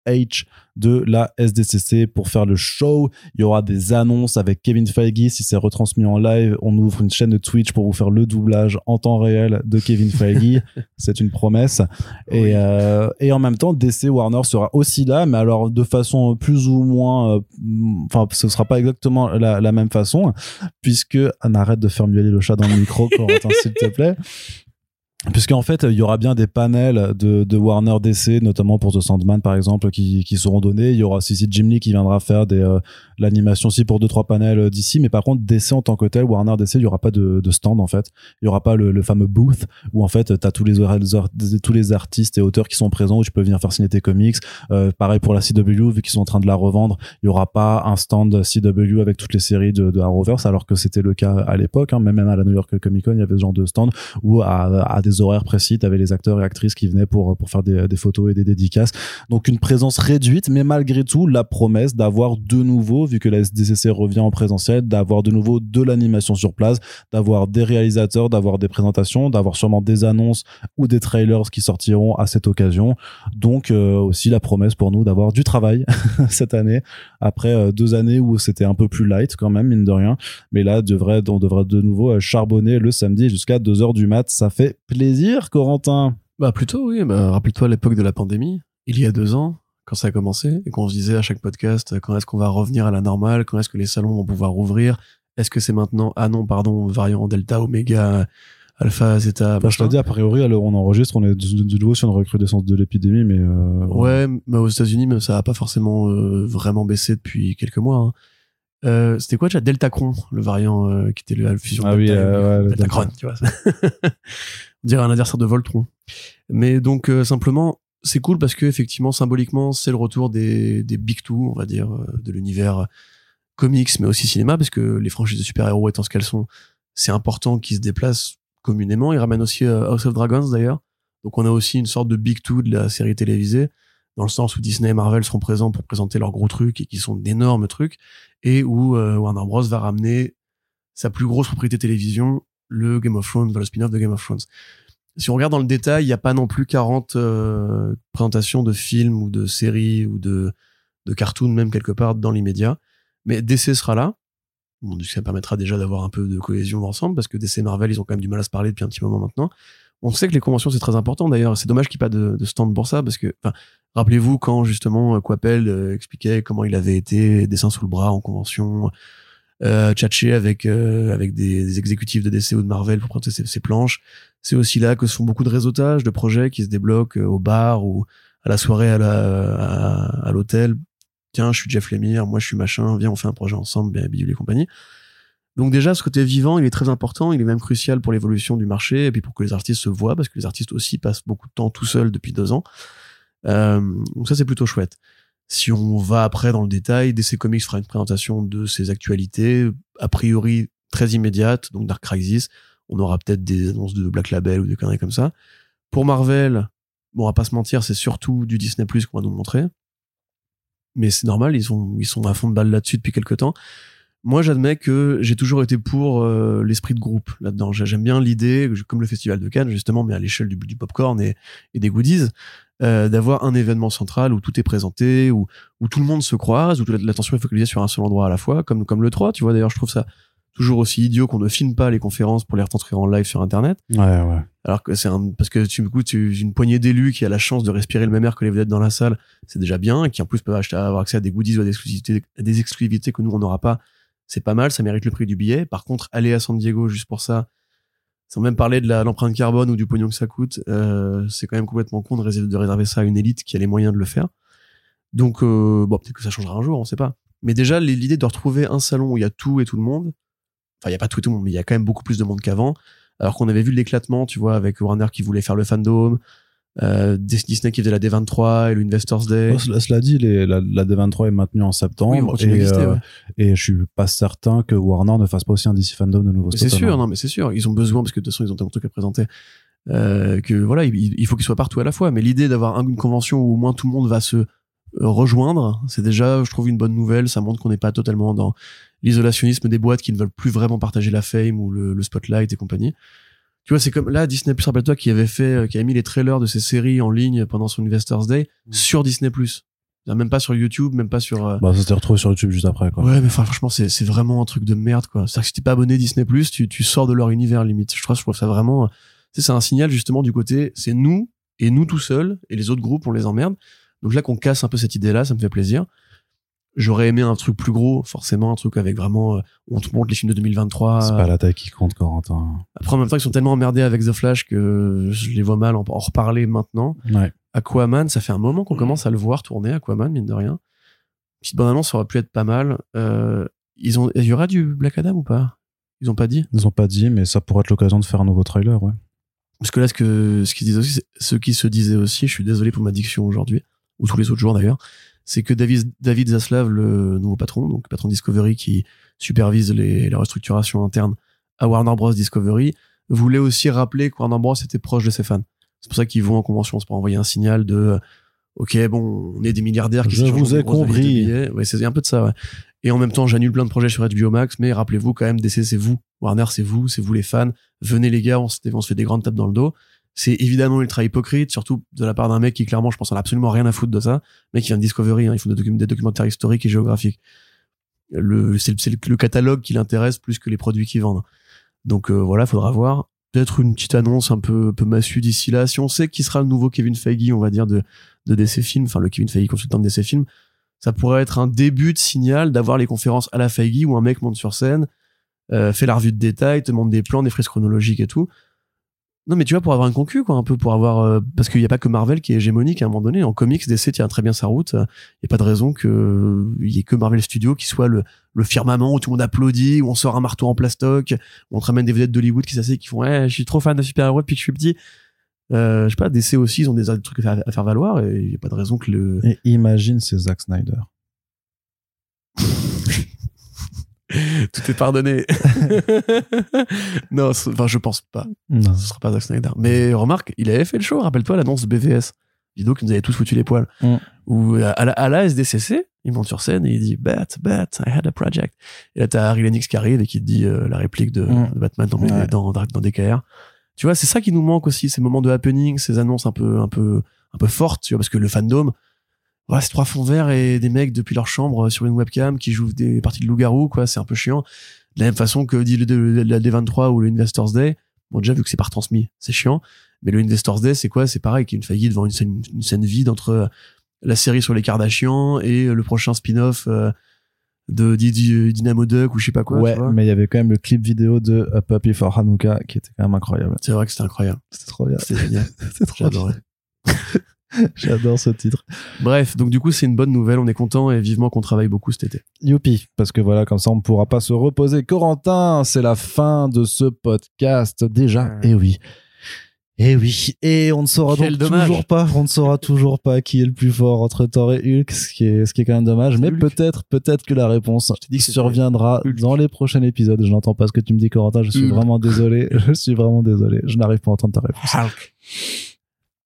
H de la SDCC pour faire le show. Il y aura des annonces avec Kevin Feige. Si c'est retransmis en live, on ouvre une chaîne de Twitch pour vous faire le doublage en temps réel de Kevin Feige. c'est une promesse. Et, euh, et en même temps, DC Warner sera aussi là, mais alors de façon plus ou moins, euh, enfin, ce sera pas exactement la, la même façon, puisque on arrête de faire miauler le chat dans le micro, Corentin, s'il te plaît. Puisqu'en fait, il y aura bien des panels de, de Warner DC, notamment pour The Sandman, par exemple, qui, qui seront donnés. Il y aura aussi Jim Lee qui viendra faire des, euh, l'animation aussi pour deux, trois panels euh, d'ici. Mais par contre, DC en tant que tel, Warner DC, il y aura pas de, de stand, en fait. Il y aura pas le, le fameux booth où, en fait, t'as tous les, tous les artistes et auteurs qui sont présents où tu peux venir faire signer tes comics. Euh, pareil pour la CW, vu qu'ils sont en train de la revendre. Il y aura pas un stand CW avec toutes les séries de, de Arrowverse, alors que c'était le cas à l'époque. Hein. Même à la New York Comic Con, il y avait ce genre de stand où à, à des horaires précis, t'avais les acteurs et actrices qui venaient pour, pour faire des, des photos et des dédicaces. Donc une présence réduite, mais malgré tout, la promesse d'avoir de nouveau, vu que la SDCC revient en présentiel, d'avoir de nouveau de l'animation sur place, d'avoir des réalisateurs, d'avoir des présentations, d'avoir sûrement des annonces ou des trailers qui sortiront à cette occasion. Donc euh, aussi la promesse pour nous d'avoir du travail cette année, après euh, deux années où c'était un peu plus light quand même, mine de rien. Mais là, devrait, on devrait de nouveau euh, charbonner le samedi jusqu'à 2h du mat. Ça fait plaisir, Corentin. Bah plutôt oui, bah, rappelle-toi l'époque de la pandémie, il y a deux ans, quand ça a commencé, et qu'on se disait à chaque podcast euh, quand est-ce qu'on va revenir à la normale, quand est-ce que les salons vont pouvoir rouvrir, est-ce que c'est maintenant, ah non, pardon, variant Delta, Oméga, Alpha, Zeta, Enfin, je te dis, a priori, alors on enregistre, on est de, nouveau sur une recrudescence de l'épidémie, mais euh, Ouais, mais aux États-Unis, ça a pas forcément euh, vraiment baissé depuis quelques mois. hein. Euh, C'était quoi déjà? Deltacron, le variant qui était la fusion Ah de oui, Delta ouais, Deltacron, tu vois. Dirait un adversaire de Voltron. Mais donc euh, simplement, c'est cool parce que effectivement, symboliquement, c'est le retour des, des big two, on va dire, euh, de l'univers euh, comics, mais aussi cinéma, parce que les franchises de super-héros étant ce qu'elles sont, c'est important qu'ils se déplacent communément. Ils ramènent aussi House of Dragons d'ailleurs. Donc on a aussi une sorte de big two de la série télévisée, dans le sens où Disney et Marvel seront présents pour présenter leurs gros trucs et qui sont d'énormes trucs, et où Warner Bros va ramener sa plus grosse propriété télévision, le Game of Thrones, le spin-off de Game of Thrones. Si on regarde dans le détail, il n'y a pas non plus 40 euh, présentations de films ou de séries ou de, de cartoons, même quelque part, dans l'immédiat. Mais DC sera là. Ça permettra déjà d'avoir un peu de cohésion ensemble, parce que DC et Marvel, ils ont quand même du mal à se parler depuis un petit moment maintenant. On sait que les conventions, c'est très important d'ailleurs. C'est dommage qu'il n'y ait pas de, de stand pour ça, parce que, rappelez-vous quand justement Coppel euh, expliquait comment il avait été dessin sous le bras en convention, euh, tchatché avec euh, avec des, exécutifs de DC ou de Marvel pour présenter ses, planches. C'est aussi là que se font beaucoup de réseautage, de projets qui se débloquent euh, au bar ou à la soirée à l'hôtel. Tiens, je suis Jeff Lemire, moi je suis machin, viens on fait un projet ensemble, bien bidule et compagnie. Donc déjà, ce côté vivant, il est très important, il est même crucial pour l'évolution du marché et puis pour que les artistes se voient, parce que les artistes aussi passent beaucoup de temps tout seuls depuis deux ans. Euh, donc ça, c'est plutôt chouette. Si on va après dans le détail, DC Comics fera une présentation de ses actualités, a priori très immédiate, donc Dark Crisis. On aura peut-être des annonces de Black Label ou des conneries comme ça. Pour Marvel, bon, on va pas se mentir, c'est surtout du Disney Plus qu'on va nous montrer. Mais c'est normal, ils sont, ils sont à fond de balle là-dessus depuis quelques temps. Moi, j'admets que j'ai toujours été pour euh, l'esprit de groupe là-dedans. J'ai- J'aime bien l'idée, comme le Festival de Cannes, justement, mais à l'échelle du, du popcorn et, et des goodies, euh, d'avoir un événement central où tout est présenté, où, où tout le monde se croise, où l'attention est focalisée sur un seul endroit à la fois, comme, comme le 3, tu vois. D'ailleurs, je trouve ça toujours aussi idiot qu'on ne filme pas les conférences pour les retranscrire en live sur Internet. Ouais, ouais. Alors que c'est un, parce que tu écoutes tu, une poignée d'élus qui a la chance de respirer le même air que les vedettes dans la salle, c'est déjà bien, et qui en plus peuvent acheter, avoir accès à des goodies ou à des exclusivités, à des exclusivités que nous on n'aura pas. C'est pas mal, ça mérite le prix du billet. Par contre, aller à San Diego juste pour ça, sans même parler de l'empreinte carbone ou du pognon que ça coûte, euh, c'est quand même complètement con de, réserver- ça à une élite qui a les moyens de le faire. Donc, euh, bon, peut-être que ça changera un jour, on sait pas. Mais déjà, l'idée de retrouver un salon où il y a tout et tout le monde, enfin, il y a pas tout et tout le monde, mais il y a quand même beaucoup plus de monde qu'avant. Alors qu'on avait vu l'éclatement, tu vois, avec Warner qui voulait faire le fandom, euh, Disney qui faisait la D23 et le Investors Day. Oh, cela, cela dit, les- la, la D23 est maintenue en septembre Oui, et, d'exister, euh, ouais. et je suis pas certain que Warner ne fasse pas aussi un DC Fandom de nouveau. C'est sûr, non, mais c'est sûr. Ils ont besoin, parce que de toute façon, ils ont tellement de trucs à présenter, euh, que voilà, il, il faut qu'ils soient partout à la fois. Mais l'idée d'avoir un- une convention où au moins tout le monde va se euh, rejoindre, c'est déjà, je trouve, une bonne nouvelle. Ça montre qu'on n'est pas totalement dans l'isolationnisme des boîtes qui ne veulent plus vraiment partager la fame ou le, le spotlight et compagnie. Tu vois, c'est comme là, Disney Plus, rappelle-toi, qui avait fait, euh, qui avait mis les trailers de ses séries en ligne pendant son Investors Day sur Disney Plus. Même pas sur YouTube, même pas sur. euh, Bah, ça s'était retrouvé sur YouTube juste après, quoi. Ouais, mais enfin, franchement, c'est, c'est vraiment un truc de merde, quoi. C'est-à-dire que si t'es pas abonné Disney+, tu, tu sors de leur univers, limite. Je trouve, je trouve ça vraiment, euh, tu sais, c'est un signal, justement, du côté, c'est nous, et nous tout seuls, et les autres groupes, on les emmerde. Donc là, qu'on casse un peu cette idée-là, ça me fait plaisir. J'aurais aimé un truc plus gros, forcément, un truc avec vraiment, euh, on te montre les films de 2023. C'est pas la taille qui compte, Corentin. Après, en même temps, ils sont tellement emmerdés avec The Flash que je les vois mal en, en reparler maintenant. Ouais. Aquaman, ça fait un moment qu'on commence à le voir tourner, Aquaman, mine de rien. Petite bande annonce, ça aurait pu être pas mal. Euh, ils ont, il y aura du Black Adam ou pas? Ils ont pas dit? Ils ont pas dit, mais ça pourrait être l'occasion de faire un nouveau trailer, ouais. Parce que là, ce que ce qu'ils disaient aussi, ce qui se disait aussi, je suis désolé pour ma diction aujourd'hui, ou tous les autres jours d'ailleurs, c'est que David, David Zaslav, le nouveau patron, donc patron Discovery qui supervise les, la restructuration interne à Warner Bros. Discovery, voulait aussi rappeler que Warner Bros. était proche de ses fans. C'est pour ça qu'ils vont en convention, c'est pour envoyer un signal de euh, ok bon on est des milliardaires qui Je vous ai compris. ouais, c'est un peu de ça ouais. et en même temps j'annule plein de projets sur HBO Max mais rappelez-vous quand même DC c'est vous Warner c'est vous c'est vous les fans venez les gars on se, on se fait des grandes tapes dans le dos c'est évidemment ultra hypocrite surtout de la part d'un mec qui clairement je pense en a absolument rien à foutre de ça mais qui vient de Discovery hein, ils font des, docu- des documentaires historiques et géographiques le c'est le, catalogue qui l'intéresse plus que les produits qu'ils vendent donc euh, voilà faudra voir peut-être une petite annonce un peu, peu massue d'ici là. Si on sait qui sera le nouveau Kevin Feige, on va dire, de, de DC Films, enfin le Kevin Feige consultant de DC Films, ça pourrait être un début de signal d'avoir les conférences à la Feige où un mec monte sur scène, euh, fait la revue de détail, te montre des plans, des frises chronologiques et tout. Non, mais tu vois, pour avoir un concu, quoi, un peu, pour avoir, euh, parce qu'il n'y a pas que Marvel qui est hégémonique à un moment donné. En comics, DC tient très bien sa route. Il n'y a pas de raison que euh, il y ait que Marvel Studios qui soit le, le firmament où tout le monde applaudit, où on sort un marteau en plastoc, où on te ramène des vedettes d'Hollywood qui s'asseyent, qui font, ouais, je suis trop fan de super-héros depuis que je suis petit. Euh, je sais pas, DC aussi, ils ont des trucs à faire, à faire valoir et il n'y a pas de raison que le, Et imagine, c'est Zack Snyder. tout est pardonné. non, enfin, je pense pas. Non. Ce sera pas Zack Snyder. Mais remarque, il avait fait le show, rappelle-toi l'annonce de BVS. Vidéo qui nous avait tous foutu les poils. Mm. Où à la, à la SDCC, il monte sur scène et il dit Bat, Bat, I had a project. Et là, t'as Harry Lennox qui arrive et qui te dit euh, la réplique de, Mm. de Batman dans, Ouais. dans, dans, dans DKR. Tu vois, c'est ça qui nous manque aussi, ces moments de happening, ces annonces un peu, un peu, un peu fortes, tu vois, parce que le fandom, voilà, c'est trois fonds verts et des mecs depuis leur chambre euh, sur une webcam qui jouent des parties de loup-garou, quoi, c'est un peu chiant. De la même façon que dit la D23 ou le Investors Day, bon, déjà, vu que c'est pas retransmis, c'est chiant. Mais le Investors Day, c'est quoi? C'est pareil, qu'il y a une faillite devant une scène, une scène vide entre euh, la série sur les Kardashians et euh, le prochain spin-off de Didi- Dynamo Duck ou je sais pas quoi. ouais, tu vois. mais il y avait quand même le clip vidéo de A Puppy for Hanukkah qui était quand même incroyable. C'est vrai que c'était incroyable. C'était trop bien. C'était génial. C'était trop bien. J'adorais. J'adore ce titre. Bref, donc du coup, c'est une bonne nouvelle. On est content et vivement qu'on travaille beaucoup cet été. Youpi, parce que voilà, comme ça, on ne pourra pas se reposer. Corentin, c'est la fin de ce podcast déjà. Et oui. Et oui, et on ne saura Quel donc dommage. toujours pas, on ne saura toujours pas qui est le plus fort entre Thor et Hulk, ce qui est, ce qui est quand même dommage, mais peut-être, peut-être que la réponse dit que surviendra dans les prochains épisodes. Je n'entends pas ce que tu me dis, Corentin, je suis Hulk. vraiment désolé, je suis vraiment désolé, je n'arrive pas à entendre ta réponse.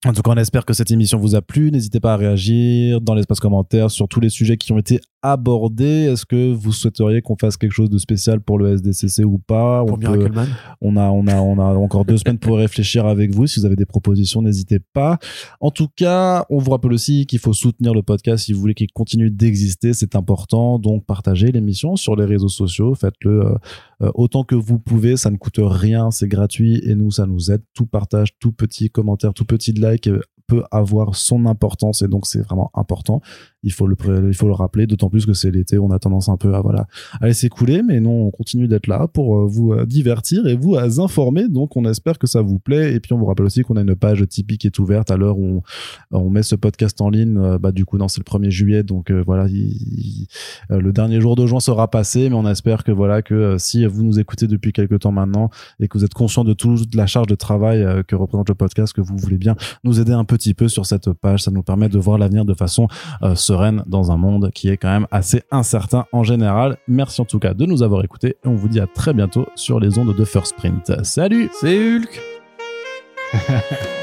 En tout cas, on espère que cette émission vous a plu. N'hésitez pas à réagir dans l'espace commentaire sur tous les sujets qui ont été abordés. Est-ce que vous souhaiteriez qu'on fasse quelque chose de spécial pour le SDCC ou pas? Pour on, peut- on a, on a, on a encore deux semaines pour réfléchir avec vous. Si vous avez des propositions, n'hésitez pas. En tout cas, on vous rappelle aussi qu'il faut soutenir le podcast si vous voulez qu'il continue d'exister. C'est important. Donc, partagez l'émission sur les réseaux sociaux. Faites-le euh, euh, autant que vous pouvez. Ça ne coûte rien. C'est gratuit et nous, ça nous aide. Tout partage, tout petit commentaire, tout petit like euh, peut avoir son importance et donc c'est vraiment important. Il faut le, il faut le rappeler, d'autant plus que c'est l'été, on a tendance un peu à voilà à laisser couler, mais non, on continue d'être là pour euh, vous euh, divertir et vous euh, informer. Donc, on espère que ça vous plaît. Et puis, on vous rappelle aussi qu'on a une page Tipeee qui est ouverte à l'heure où on, met ce podcast en ligne. Bah, du coup, non, c'est le 1er juillet. Donc, voilà, il- il- le dernier jour de juin sera passé, mais on espère que voilà, que si vous nous écoutez depuis quelques temps maintenant et que vous êtes conscient de toute la charge de travail que représente le podcast, que vous voulez bien nous aider un petit peu sur cette page, ça nous permet de voir l'avenir de façon sereine dans un monde qui est quand même assez incertain en général. Merci en tout cas de nous avoir écoutés et on vous dit à très bientôt sur les ondes de First Sprint. Salut C'est Hulk